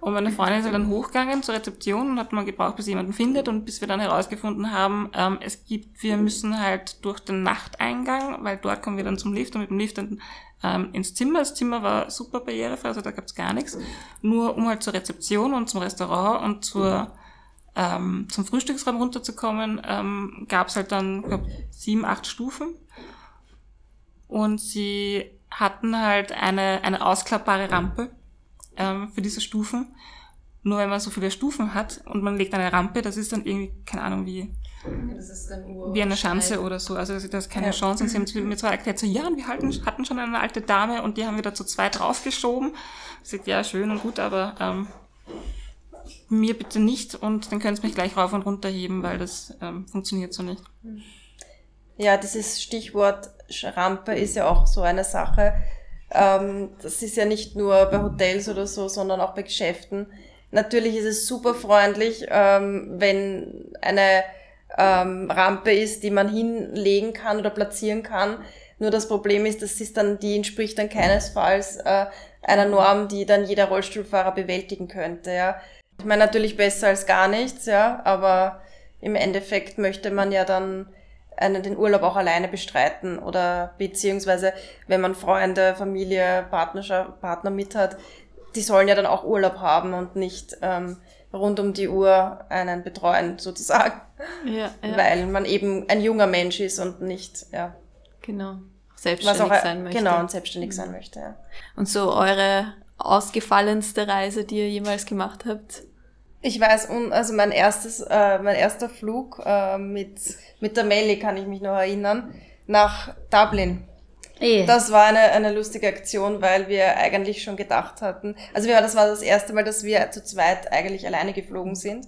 Und meine Freundin ist halt dann hochgegangen zur Rezeption und hat mal gebraucht, bis jemanden findet und bis wir dann herausgefunden haben, ähm, es gibt, wir müssen halt durch den Nachteingang, weil dort kommen wir dann zum Lift und mit dem Lift dann ähm, ins Zimmer. Das Zimmer war super barrierefrei, also da gab's gar nichts. Nur um halt zur Rezeption und zum Restaurant und zur ähm, zum Frühstücksraum runterzukommen, ähm, gab's halt dann, glaub, sieben, acht Stufen. Und sie hatten halt eine, eine ausklappbare Rampe ähm, für diese Stufen. Nur wenn man so viele Stufen hat und man legt eine Rampe, das ist dann irgendwie, keine Ahnung, wie, wie eine Schanze oder so. Also das ist keine Ja. Chance. Und sie haben mir zwar erklärt, so ja, und wir hatten, hatten schon eine alte Dame und die haben wir da zu zweit draufgeschoben. Ich sag, ja, schön und gut, aber ähm, mir bitte nicht und dann können sie mich gleich rauf und runter heben, weil das ähm, funktioniert so nicht. Ja, dieses Stichwort Rampe ist ja auch so eine Sache. Ähm, das ist ja nicht nur bei Hotels oder so, sondern auch bei Geschäften. Natürlich ist es super freundlich, ähm, wenn eine ähm, Rampe ist, die man hinlegen kann oder platzieren kann. Nur das Problem ist, das ist dann, die entspricht dann keinesfalls äh, einer Norm, die dann jeder Rollstuhlfahrer bewältigen könnte. Ja. Ich meine natürlich besser als gar nichts, ja, aber im Endeffekt möchte man ja dann den Urlaub auch alleine bestreiten oder beziehungsweise wenn man Freunde, Familie, Partnerschaft, Partner mit hat, die sollen ja dann auch Urlaub haben und nicht ähm, rund um die Uhr einen betreuen sozusagen, Ja, ja weil man eben ein junger Mensch ist und nicht, ja, genau. Selbstständig auch sein möchte. genau und selbstständig sein möchte. Ja. Und so eure ausgefallenste Reise, die ihr jemals gemacht habt? Ich weiß, un- also mein erstes, äh, mein erster Flug äh, mit mit der Melli kann ich mich noch erinnern nach Dublin. Eh. Das war eine, eine lustige Aktion, weil wir eigentlich schon gedacht hatten, also wir, das war das erste Mal, dass wir zu zweit eigentlich alleine geflogen sind.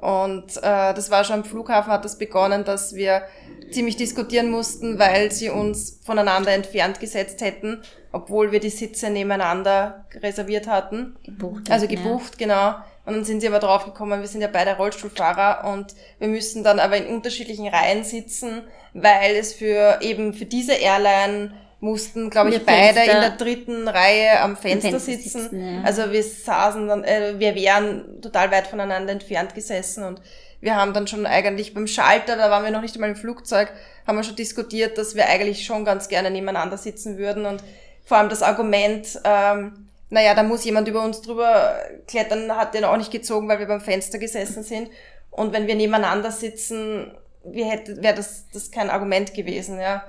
Und äh, das war schon am Flughafen, hat das begonnen, dass wir ziemlich diskutieren mussten, weil sie uns voneinander entfernt gesetzt hätten, obwohl wir die Sitze nebeneinander reserviert hatten. gebucht. Also ja. gebucht, genau. Und dann sind sie aber draufgekommen, wir sind ja beide Rollstuhlfahrer und wir müssen dann aber in unterschiedlichen Reihen sitzen, weil es für eben für diese Airline mussten, glaube ich, beide in der dritten Reihe am Fenster, Fenster sitzen. sitzen, ja. Also wir saßen dann, äh, wir wären total weit voneinander entfernt gesessen und wir haben dann schon eigentlich beim Schalter, da waren wir noch nicht einmal im Flugzeug, haben wir schon diskutiert, dass wir eigentlich schon ganz gerne nebeneinander sitzen würden und vor allem das Argument, ähm, naja, da muss jemand über uns drüber klettern, hat den auch nicht gezogen, weil wir beim Fenster gesessen sind. Und wenn wir nebeneinander sitzen, hätte, wäre das, das kein Argument gewesen, ja.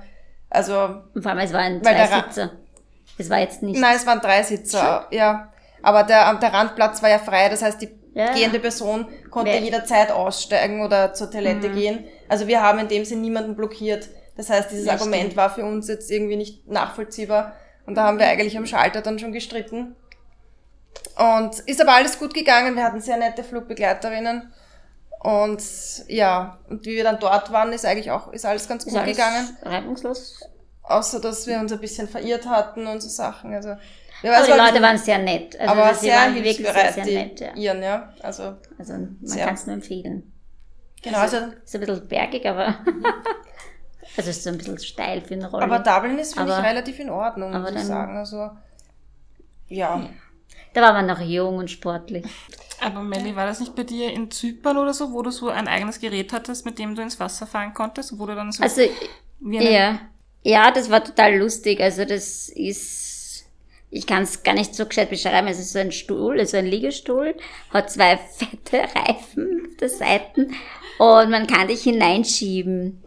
Also, Und vor allem, es waren zwei Sitze. Es war jetzt nicht. nein, es waren drei Sitzer, ja. Aber der, der Randplatz war ja frei, das heißt, die Ja, gehende Person konnte Wer- jederzeit aussteigen oder zur Toilette gehen. Also wir haben in dem Sinn niemanden blockiert. Das heißt, dieses Ja, Argument stimmt. war für uns jetzt irgendwie nicht nachvollziehbar. Und da haben wir eigentlich am Schalter dann schon gestritten. Und ist aber alles gut gegangen. Wir hatten sehr nette Flugbegleiterinnen. Und ja, und wie wir dann dort waren, ist eigentlich auch, ist alles ganz gut alles gegangen. reibungslos. Außer, dass wir uns ein bisschen verirrt hatten und so Sachen. Also, Aber die Leute waren sehr nett. Also aber sehr waren sehr, hilfsbereit, sehr die nett. Ja. Iren, ja. Also, Also man Sehr. kann es nur empfehlen. genau, also, Ist ein bisschen bergig, aber also ist so ein bisschen steil für eine Rolle. aber Dublin ist, finde ich, relativ in Ordnung, aber muss ich sagen. Also, ja. da war man noch jung und sportlich. Aber Melli, war das nicht bei dir in Zypern oder so, wo du so ein eigenes Gerät hattest, mit dem du ins Wasser fahren konntest, wo du dann so Also ja, ja, das war total lustig. Also das ist, ich kann es gar nicht so gescheit beschreiben. Es ist so ein Stuhl, also ein Liegestuhl, hat zwei fette Reifen auf der Seiten und man kann dich hineinschieben.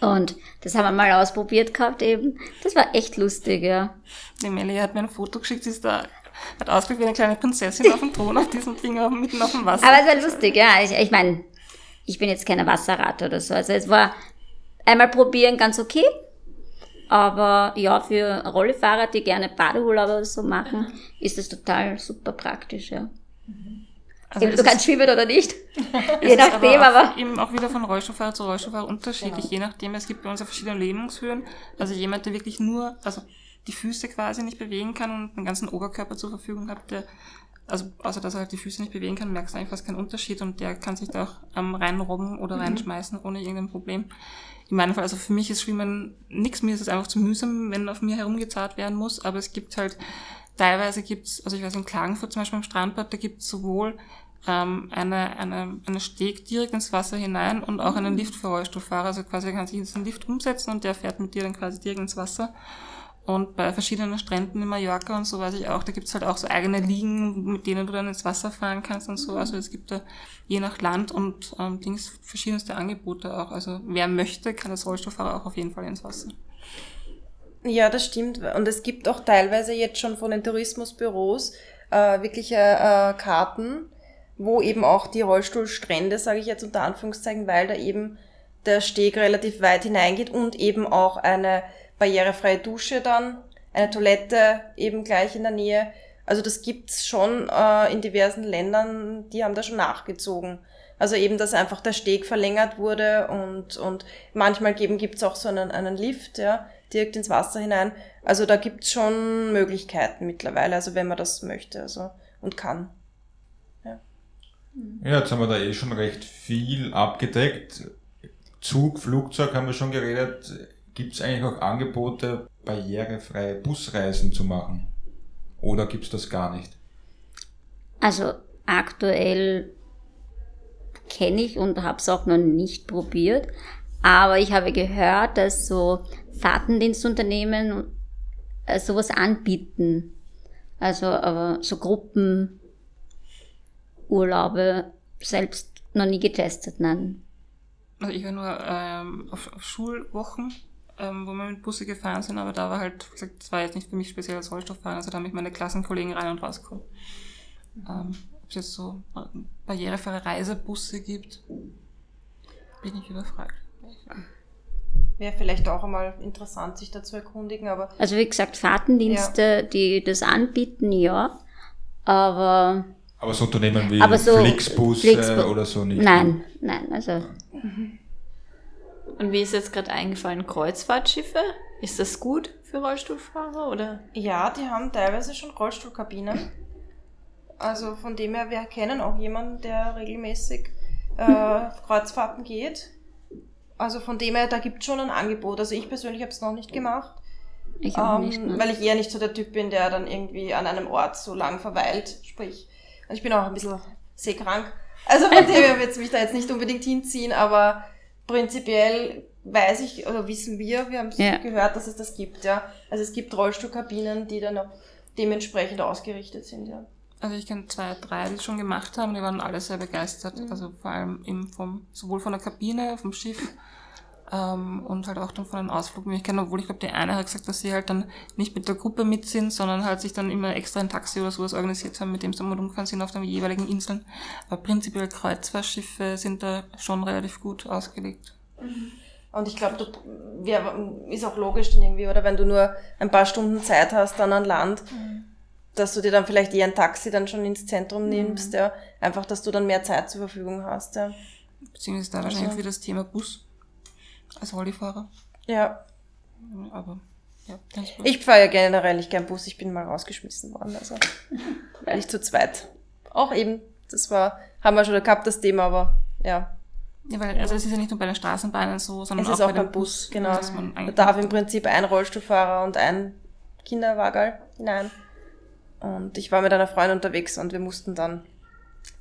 Und das haben wir mal ausprobiert gehabt eben. Das war echt lustig, ja. die Melli hat mir ein Foto geschickt, sie ist da, hat ausgesehen wie eine kleine Prinzessin auf dem Thron auf diesem Ding auf- mitten auf dem Wasser. Aber es war lustig, ja. Ich, ich meine, ich bin jetzt keine Wasserratte oder so. Also es war einmal probieren ganz okay. Aber ja, für Rollefahrer, die gerne Badeurlaub oder so machen, ist es total super praktisch, ja. Also es du kannst schwimmen oder nicht. Je nachdem, aber, auch, eben auch wieder von Rollstuhlfahrer zu Rollstuhlfahrer unterschiedlich, je nachdem. Es gibt bei uns ja verschiedene Lähmungshöhen. Also jemand, der wirklich nur, also die Füße quasi nicht bewegen kann und den ganzen Oberkörper zur Verfügung hat, der, also außer dass er halt die Füße nicht bewegen kann, merkst du eigentlich fast keinen Unterschied und der kann sich da auch ähm, reinrobben oder reinschmeißen ohne irgendein Problem. In meinem Fall, also für mich ist Schwimmen nix, mir ist es einfach zu mühsam, wenn auf mir herumgezahlt werden muss, aber es gibt halt, teilweise gibt's, also ich weiß in Klagenfurt zum Beispiel am Strandbad, da gibt's sowohl ähm, eine, eine, eine Steg direkt ins Wasser hinein und auch einen Lift für Rollstuhlfahrer. Also quasi kann sich in diesen Lift umsetzen und der fährt mit dir dann quasi direkt ins Wasser. Und bei verschiedenen Stränden in Mallorca und so weiß ich auch, da gibt's halt auch so eigene Liegen, mit denen du dann ins Wasser fahren kannst und so. Also es gibt da je nach Land und ähm, Dings verschiedenste Angebote auch. Also wer möchte, kann als Rollstuhlfahrer auch auf jeden Fall ins Wasser. Ja, das stimmt. Und es gibt auch teilweise jetzt schon von den Tourismusbüros äh, wirkliche äh, Karten, wo eben auch die Rollstuhlstrände, sage ich jetzt unter Anführungszeichen, weil da eben der Steg relativ weit hineingeht und eben auch eine barrierefreie Dusche dann, eine Toilette eben gleich in der Nähe. Also das gibt's schon äh, in diversen Ländern, die haben da schon nachgezogen. Also eben, dass einfach der Steg verlängert wurde und, und manchmal geben gibt's auch so einen, einen Lift, ja, direkt ins Wasser hinein. Also da gibt's schon Möglichkeiten mittlerweile, also wenn man das möchte also, und kann. Ja, jetzt haben wir da eh schon recht viel abgedeckt. Zug, Flugzeug haben wir schon geredet. Gibt es eigentlich auch Angebote, barrierefreie Busreisen zu machen? Oder gibt es das gar nicht? Also aktuell kenne ich und habe es auch noch nicht probiert. Aber ich habe gehört, dass so Fahrtendienstunternehmen äh, sowas anbieten. Also so Gruppenurlaube selbst noch nie getestet, nein. Also ich war nur ähm, auf, auf Schulwochen, ähm, wo wir mit Busse gefahren sind, aber da war halt, wie gesagt, das war jetzt nicht für mich speziell als Rollstuhlfahren, also da haben mich meine Klassenkollegen rein und rausgekommen. Ähm, Ob es jetzt so barrierefreie Reisebusse gibt, bin ich überfragt. Wäre vielleicht auch einmal interessant, sich dazu erkundigen, aber Also wie gesagt, Fahrtendienste, die das anbieten, ja. Aber Aber so Unternehmen wie Aber so Flixbus Flixbu- äh, oder so nicht. nein, nein, also Und wie ist jetzt gerade eingefallen, Kreuzfahrtschiffe? Ist das gut für Rollstuhlfahrer oder? Ja, die haben teilweise schon Rollstuhlkabinen. Also von dem her, wir kennen auch jemanden, der regelmäßig äh, Kreuzfahrten geht. Also von dem her, da gibt schon ein Angebot. Also ich persönlich habe es noch nicht gemacht, ich auch ähm, nicht. Ne? weil ich eher nicht so der Typ bin, der dann irgendwie an einem Ort so lang verweilt. Sprich, ich bin auch ein bisschen seekrank. Also von dem her wird es mich da jetzt nicht unbedingt hinziehen, aber prinzipiell weiß ich oder wissen wir, wir haben es Ja. gehört, dass es das gibt, ja. Also es gibt Rollstuhlkabinen, die dann auch dementsprechend ausgerichtet sind, ja. Also ich kenne zwei, drei, die es schon gemacht haben, die waren alle sehr begeistert. Also vor allem eben vom, sowohl von der Kabine, vom Schiff, Ähm, und halt auch dann von den Ausflugmöglichkeiten, obwohl ich glaube, die eine hat gesagt, dass sie halt dann nicht mit der Gruppe mit sind, sondern halt sich dann immer extra ein Taxi oder sowas organisiert haben, mit dem sie dann mal rumgefahren sind auf den jeweiligen Inseln. Aber prinzipiell Kreuzfahrtschiffe sind da schon relativ gut ausgelegt. Und ich glaube, ja, ist auch logisch dann irgendwie, oder wenn du nur ein paar Stunden Zeit hast dann an Land, dass du dir dann vielleicht eher ein Taxi dann schon ins Zentrum nimmst, ja. Einfach, dass du dann mehr Zeit zur Verfügung hast, ja. Beziehungsweise da wahrscheinlich auch wieder das Thema Bus als Rollifahrer. Ja. Aber ja. Ich fahre ja generell nicht gern Bus, ich bin mal rausgeschmissen worden, also. Weil ich zu zweit. Auch eben, das war, haben wir schon gehabt, das Thema, aber ja. Ja, weil, also es ist ja nicht nur bei den Straßenbahnen so, sondern Es ist auch, auch bei beim dem Bus, genau. Da darf im Prinzip ein Rollstuhlfahrer und ein Kinderwagerl hinein. Und ich war mit einer Freundin unterwegs und wir mussten dann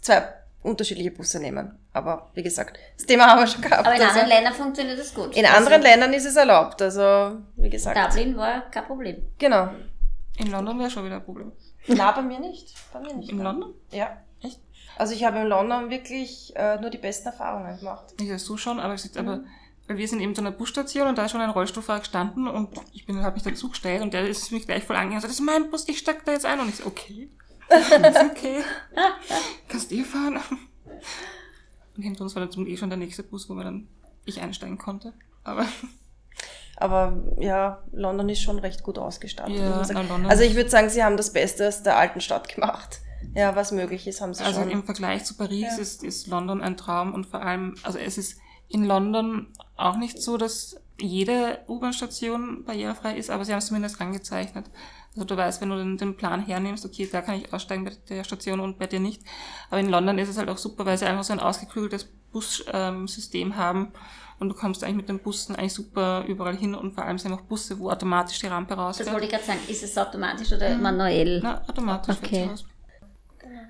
zwei unterschiedliche Busse nehmen. Aber wie gesagt, das Thema haben wir schon gehabt. Aber in also anderen Ländern funktioniert das gut. in Also anderen Ländern ist es erlaubt. Also, wie gesagt. Dublin war kein Problem. Genau. in London wäre schon wieder ein Problem. Na, bei mir nicht. Bei mir nicht. In London? Ja. Echt? Also ich habe in London wirklich äh, nur die besten Erfahrungen gemacht. Ich weiß so schon, aber, es aber Mhm. weil wir sind eben zu einer Busstation und da ist schon ein Rollstuhlfahrer gestanden und ich bin habe mich dazu gestellt und der ist mich gleich voll angegangen und sagt, das ist mein Bus, ich steig da jetzt ein und ich so, okay. ist okay. Kannst eh fahren. Und hinter uns war dann zum eh schon der nächste Bus, wo man dann ich einsteigen konnte. Aber Aber ja, London ist schon recht gut ausgestattet. Ja, na, also ich würde sagen, sie haben das Beste aus der alten Stadt gemacht. Ja, was möglich ist, haben sie Also schon. im Vergleich zu Paris Ja. ist, ist London ein Traum und vor allem, also es ist in London auch nicht so, dass jede U-Bahn-Station barrierefrei ist, aber sie haben es zumindest angezeichnet. Also du weißt, wenn du den, den Plan hernimmst, okay, da kann ich aussteigen bei der Station und bei dir nicht. Aber in London ist es halt auch super, weil sie einfach so ein ausgeklügeltes Bussystem haben und du kommst eigentlich mit den Bussen eigentlich super überall hin und vor allem sind auch Busse, wo automatisch die Rampe Das rausfährt. wollte ich gerade sagen. Ist es automatisch oder manuell? Na, automatisch Okay. raus.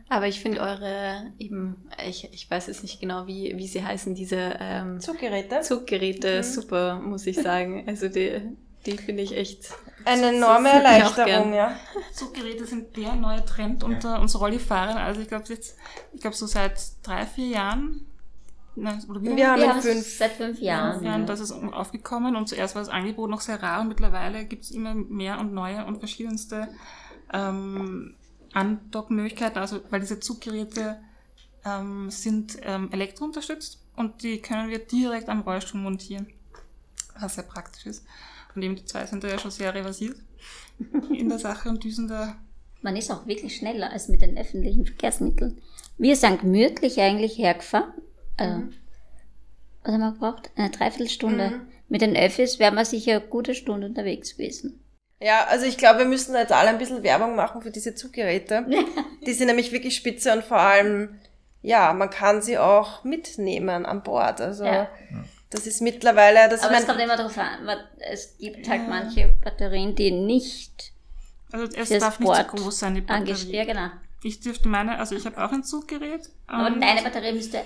Aber ich finde eure, eben, ich, ich weiß jetzt nicht genau, wie, wie sie heißen, diese ähm, Zuggeräte. Zuggeräte, super, muss ich sagen. Also die, die finde ich echt. Eine enorme Das Erleichterung, ja. Zuggeräte sind der neue Trend unter uns Rollifahrern. Also ich glaube jetzt, ich glaube so seit drei, vier Jahren. Nein, oder wie Wir haben Wir haben fünf. seit fünf Jahren. Jahren, das ist aufgekommen und zuerst war das Angebot noch sehr rar und mittlerweile gibt es immer mehr und neue und verschiedenste ähm, Andockmöglichkeiten, also weil diese Zuggeräte ähm, sind ähm, elektrounterstützt und die können wir direkt am Rollstuhl montieren, was sehr praktisch ist. Und eben die zwei sind da ja schon sehr reversiert in der Sache und düsen da Man ist auch wirklich schneller als mit den öffentlichen Verkehrsmitteln. Wir sind gemütlich eigentlich hergefahren. Äh, was haben wir gebraucht? Eine Dreiviertelstunde. Mhm. Mit den Öffis wären wir sicher eine gute Stunde unterwegs gewesen. Ja, also ich glaube, wir müssen jetzt alle ein bisschen Werbung machen für diese Zuggeräte. Die sind nämlich wirklich spitze und vor allem, ja, man kann sie auch mitnehmen an Bord. Also Ja. Das ist mittlerweile, das Aber es kommt immer darauf an, weil es gibt halt manche Batterien, die nicht Also es darf nicht so Sport groß sein, die angeschrieben. Ja, Batterie. genau. Ich dürfte meine, also ich habe auch ein Zuggerät. Aber ähm, deine Batterie müsste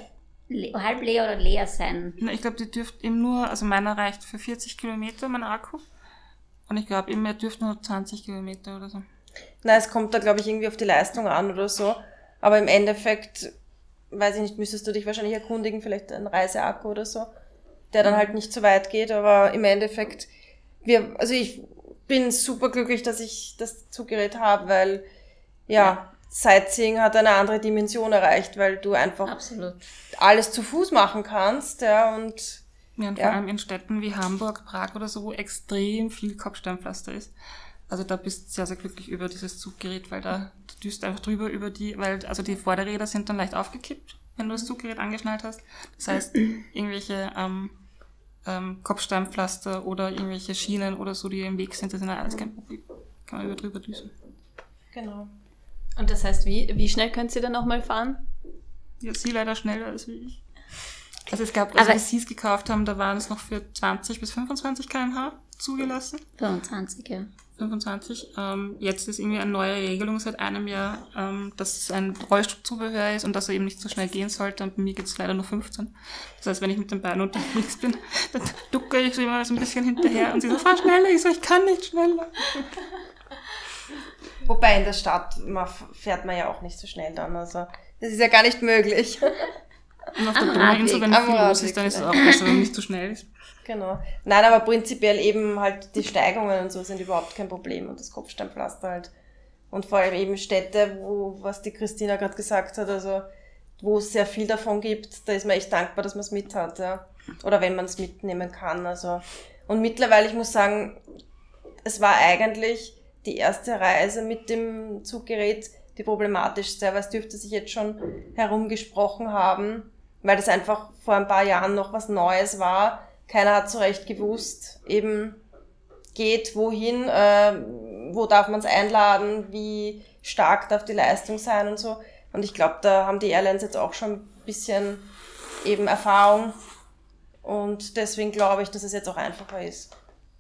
le halb leer oder leer sein. na, ich glaube, die dürfte eben nur, also meiner reicht für 40 Kilometer, mein Akku. Und ich glaube, eben, er dürfte nur 20 Kilometer oder so. na, es kommt da, glaube ich, irgendwie auf die Leistung an oder so. Aber im Endeffekt, weiß ich nicht, müsstest du dich wahrscheinlich erkundigen, vielleicht ein Reiseakku oder so, der dann halt nicht so weit geht. Aber im Endeffekt, wir, also ich bin super glücklich, dass ich das Zuggerät habe, weil, ja, Sightseeing hat eine andere Dimension erreicht, weil du einfach Absolut. alles zu Fuß machen kannst, ja, und Ja, und Ja. vor allem in Städten wie Hamburg, Prag oder so, wo extrem viel Kopfsteinpflaster ist. Also da bist du sehr, sehr glücklich über dieses Zuggerät, weil da du düst einfach drüber über die, weil also die Vorderräder sind dann leicht aufgekippt, wenn du das Zuggerät angeschnallt hast. Das heißt, irgendwelche ähm, ähm, Kopfsteinpflaster oder irgendwelche Schienen oder so, die im Weg sind, das sind ja alles kein Problem. Kann man über drüber düsen. genau. Und das heißt, wie, wie schnell könnt ihr dann auch mal fahren? Ja, sie leider schneller als wie ich. Also es gab, als Aber- wir sie es gekauft haben, da waren es noch für 20 bis 25 km/h zugelassen. 25, ja. 25. Ähm, jetzt ist irgendwie eine neue Regelung seit einem Jahr, ähm, dass es ein Rollstuhlzubehör ist und dass er eben nicht so schnell gehen sollte. Und bei mir geht es leider nur 15. Das heißt, wenn ich mit dem Bein unterwegs bin, dann ducke ich so immer so ein bisschen hinterher und sie so, fahr schneller. Ich so, ich kann nicht schneller. Wobei in der Stadt man fährt man ja auch nicht so schnell dann, also das ist ja gar nicht möglich. Und auf der Donauinsel, wenn Radweg. viel los ist, dann ist es auch besser, wenn man nicht zu schnell ist. Genau. Nein, aber prinzipiell eben halt die Steigungen und so sind überhaupt kein Problem und das Kopfsteinpflaster halt. Und vor allem eben Städte, wo, was die Christina gerade gesagt hat, also wo es sehr viel davon gibt, da ist man echt dankbar, dass man es mit hat, ja. Oder wenn man es mitnehmen kann. Also. Und mittlerweile, ich muss sagen, es war eigentlich die erste Reise mit dem Zuggerät die problematischste, weil es dürfte sich jetzt schon herumgesprochen haben, weil das einfach vor ein paar Jahren noch was Neues war. Keiner hat so recht gewusst, eben geht wohin, äh, wo darf man es einladen, wie stark darf die Leistung sein und so. Und ich glaube, da haben die Airlines jetzt auch schon ein bisschen eben Erfahrung. Und deswegen glaube ich, dass es jetzt auch einfacher ist.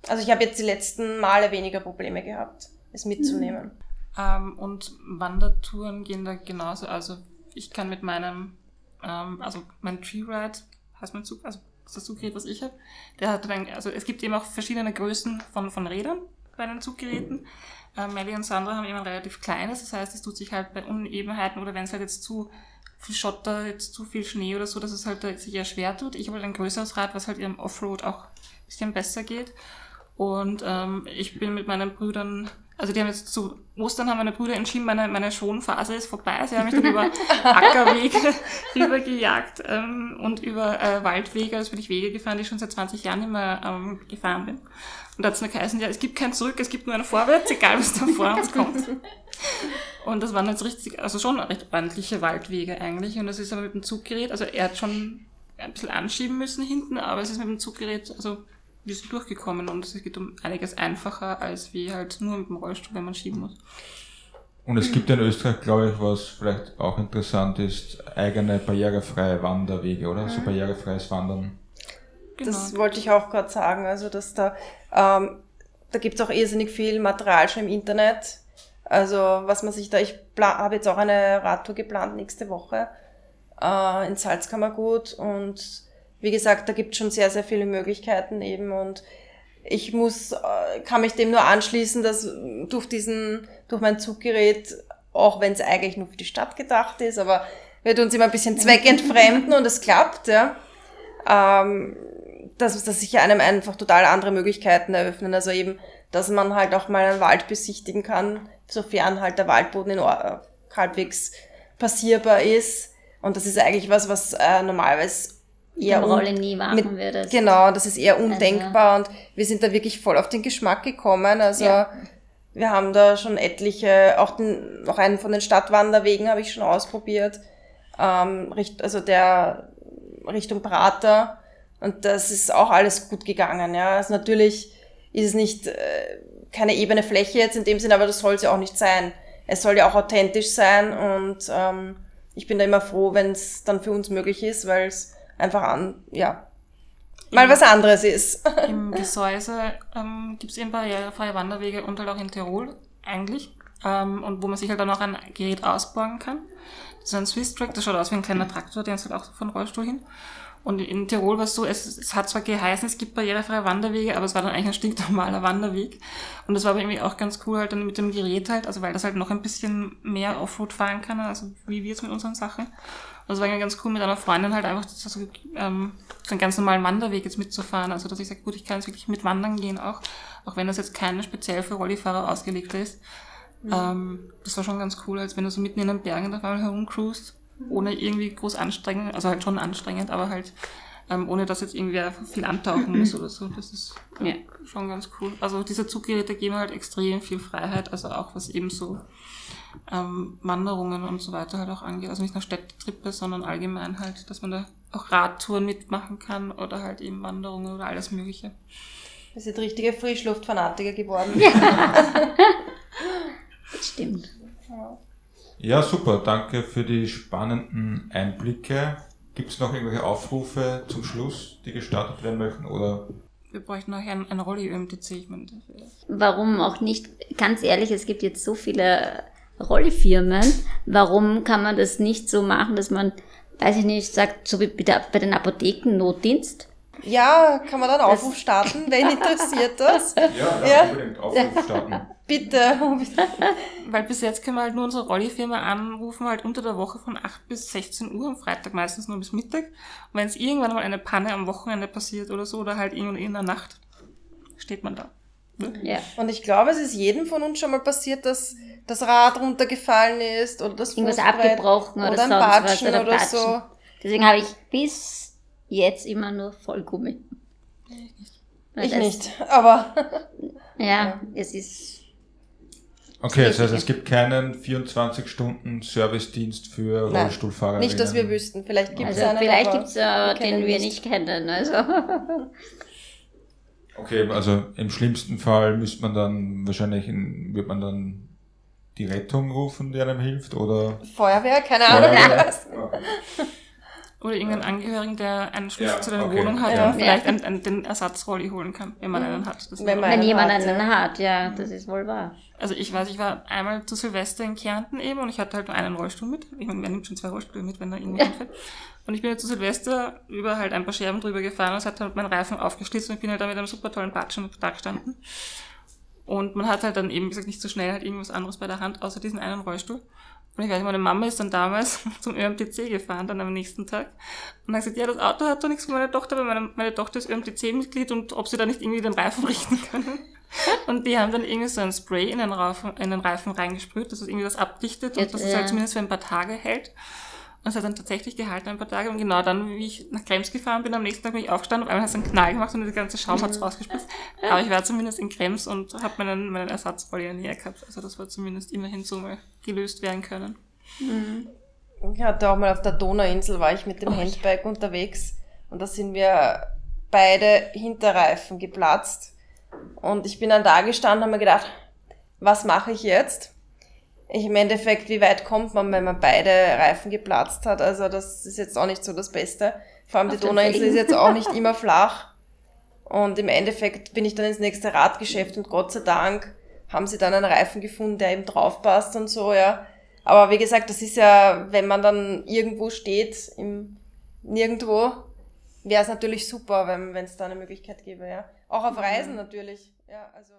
Also ich habe jetzt die letzten Male weniger Probleme gehabt, es mitzunehmen. Ähm, und Wandertouren gehen da genauso. Also ich kann mit meinem, ähm, also mein Tree Ride, heißt mein Zug, also das Zuggerät, was ich habe, der hat dann, also es gibt eben auch verschiedene Größen von, von Rädern bei den Zuggeräten. Äh, Melly und Sandra haben immer ein relativ kleines, das heißt, es tut sich halt bei Unebenheiten oder wenn es halt jetzt zu viel Schotter, jetzt zu viel Schnee oder so, dass es halt sich eher schwer tut. Ich habe halt ein größeres Rad, was halt im Offroad auch ein bisschen besser geht. Und ähm, ich bin mit meinen Brüdern, also die haben jetzt zu Ostern haben meine Brüder entschieden, meine, meine Schonphase ist vorbei. Sie haben mich dann über Ackerwege rübergejagt ähm, und über äh, Waldwege, also bin ich Wege gefahren, die ich schon seit 20 Jahren immer ähm, gefahren bin. Und da hat es nur geheißen, ja, es gibt kein Zurück, es gibt nur ein Vorwärts, egal was da vor uns kommt. Und das waren jetzt richtig, also schon recht ordentliche Waldwege eigentlich. Und das ist aber mit dem Zuggerät, also er hat schon ein bisschen anschieben müssen hinten, aber es ist mit dem Zuggerät, also wir sind durchgekommen und es geht um einiges einfacher als wie halt nur mit dem Rollstuhl, wenn man schieben muss. Und es gibt in Österreich, glaube ich, was vielleicht auch interessant ist, eigene barrierefreie Wanderwege, oder? So barrierefreies Wandern. Genau. Das wollte ich auch gerade sagen. Also, dass da, ähm, da gibt's auch irrsinnig viel Material schon im Internet. Also, was man sich da, ich habe jetzt auch eine Radtour geplant nächste Woche äh, in Salzkammergut und wie gesagt, da gibt's schon sehr, sehr viele Möglichkeiten eben und ich muss, äh, kann mich dem nur anschließen, dass durch diesen, durch mein Zuggerät, auch wenn es eigentlich nur für die Stadt gedacht ist, aber wir tun uns immer ein bisschen zweckentfremden und es klappt, ja. Ähm, dass, dass sich einem einfach total andere Möglichkeiten eröffnen. Also eben, dass man halt auch mal einen Wald besichtigen kann, sofern halt der Waldboden in Or halbwegs passierbar ist. Und das ist eigentlich was, was äh, normalerweise eher Rolle nie machen mit- würdest. Genau, das ist eher undenkbar und wir sind da wirklich voll auf den Geschmack gekommen. Also Ja. wir haben da schon etliche, auch den, noch einen von den Stadtwanderwegen habe ich schon ausprobiert. Ähm, richt, also der Richtung Prater. Und das ist auch alles gut gegangen. Ja, also natürlich ist es nicht äh, keine ebene Fläche jetzt in dem Sinn, aber das soll es ja auch nicht sein. Es soll ja auch authentisch sein und ähm, ich bin da immer froh, wenn es dann für uns möglich ist, weil es einfach an, ja, mal was anderes ist. Im Gesäuse ähm, gibt es eben barrierefreie Wanderwege und halt auch in Tirol eigentlich. Ähm, und wo man sich halt dann auch ein Gerät ausbauen kann. Das ist ein Swiss Track, das schaut aus wie ein kleiner Traktor, der ist halt auch so von Rollstuhl hin. Und in Tirol war es so, es, es hat zwar geheißen, es gibt barrierefreie Wanderwege, aber es war dann eigentlich ein stinknormaler Wanderweg. Und das war aber irgendwie auch ganz cool halt dann mit dem Gerät halt, also weil das halt noch ein bisschen mehr Offroad fahren kann, also wie wir jetzt mit unseren Sachen. Und das war ganz cool mit einer Freundin halt einfach das also, ähm, so einen ganz normalen Wanderweg jetzt mitzufahren. Also dass ich sage, gut, ich kann jetzt wirklich mit wandern gehen auch, auch wenn das jetzt keine speziell für Rollifahrer ausgelegt ist. Ähm, das war schon ganz cool, als wenn du so mitten in den Bergen auf einmal herumcruist, ohne irgendwie groß anstrengend, also halt schon anstrengend, aber halt ähm, ohne dass jetzt irgendwer viel antauchen muss oder so. Das ist Ja. schon ganz cool. Also diese Zuggeräte geben halt extrem viel Freiheit, also auch was eben so ähm, Wanderungen und so weiter halt auch angeht. Also nicht nur Städtetrippe, sondern allgemein halt, dass man da auch Radtouren mitmachen kann oder halt eben Wanderungen oder alles Mögliche. Wir sind richtige Frischluftfanatiker geworden. Das stimmt. Ja, super. Danke für die spannenden Einblicke. Gibt es noch irgendwelche Aufrufe zum Schluss, die gestartet werden möchten? Oder Wir bräuchten noch ein, ein Rolli-ÖMTC. Ich meine, das wäre- Warum auch nicht? Ganz ehrlich, es gibt jetzt so viele Rollifirmen. Warum kann man das nicht so machen, dass man, weiß ich nicht, sagt, so wie bei, der, bei den Apotheken Notdienst? Ja, kann man dann einen Aufruf starten, wen interessiert das? ja, Ja. unbedingt Aufruf starten. Bitte. Weil bis jetzt können wir halt nur unsere Rollifirma anrufen, halt unter der Woche von 8 bis 16 Uhr, am Freitag meistens nur bis Mittag. Und wenn es irgendwann mal eine Panne am Wochenende passiert oder so, oder halt irgendwann in der Nacht, steht man da. Ja. Und ich glaube, es ist jedem von uns schon mal passiert, dass das Rad runtergefallen ist oder das Irgendwas abgebrochen oder, oder ein sonst was Batschen oder, oder Batschen. so. Deswegen habe ich bis jetzt immer nur Vollgummi. Weil Ich nicht, aber Ja, es ist. Okay, das heißt, es gibt keinen 24-Stunden-Servicedienst für Nein, Rollstuhlfahrer. nicht, dass wir wüssten. Vielleicht gibt es Also einen, vielleicht gibt es äh, den wir nicht. nicht kennen. Also. Okay, also im schlimmsten Fall müsste man dann wahrscheinlich, in, wird man dann die Rettung rufen, die einem hilft, oder? Feuerwehr, keine Ahnung. was. Oder irgendeinen Angehörigen, der einen Schlüssel Ja, zu deiner okay. Wohnung hat Ja. und vielleicht einen, einen, den Ersatzrolli holen kann, wenn man einen hat. Das Wenn man- Wenn einen jemand hat, einen ja. hat, ja, das ist wohl wahr. Also ich weiß, ich war einmal zu Silvester in Kärnten eben und ich hatte halt nur einen Rollstuhl mit. Ich meine, wer nimmt schon zwei Rollstühle mit, wenn da irgendwo hinfällt? Und ich bin halt zu Silvester über halt ein paar Scherben drüber gefahren und es hat halt meinen Reifen aufgeschlitzt und ich bin halt da mit einem super tollen Patschen da gestanden. Und man hat halt dann eben, gesagt, nicht so schnell halt irgendwas anderes bei der Hand, außer diesen einen Rollstuhl. Und ich weiß, meine Mama ist dann damals zum ÖMTC gefahren, dann am nächsten Tag. Und hat gesagt, ja, das Auto hat doch nichts für meine Tochter, weil meine, meine Tochter ist ÖMTC-Mitglied und ob sie da nicht irgendwie den Reifen richten können. Und die haben dann irgendwie so ein Spray in den, Reifen, in den Reifen reingesprüht, dass es irgendwie das abdichtet und Jetzt, dass es halt zumindest für ein paar Tage hält. Und es hat dann tatsächlich gehalten ein paar Tage. Und genau dann, wie ich nach Krems gefahren bin, am nächsten Tag bin ich aufgestanden, auf einmal hat es einen Knall gemacht und der ganze Schaum hat es rausgespritzt. Aber ich war zumindest in Krems und habe meinen, meinen Ersatzroller in der Nähe gehabt. Also das war zumindest immerhin so mal gelöst werden können. Ich hatte auch mal auf der Donauinsel, war ich mit dem Handbike unterwegs und da sind wir beide Hinterreifen geplatzt. Und ich bin dann da gestanden und habe mir gedacht, was mache ich jetzt? Ich, Im Endeffekt, wie weit kommt man, wenn man beide Reifen geplatzt hat? Also das ist jetzt auch nicht so das Beste. Vor allem die Auf den Donauinsel ist jetzt auch nicht immer flach. Und im Endeffekt bin ich dann ins nächste Radgeschäft und Gott sei Dank haben sie dann einen Reifen gefunden, der eben draufpasst und so, ja. Aber wie gesagt, das ist ja, wenn man dann irgendwo steht, im, nirgendwo, wäre es natürlich super, wenn es da eine Möglichkeit gäbe, ja. Auch auf Reisen natürlich, ja, also.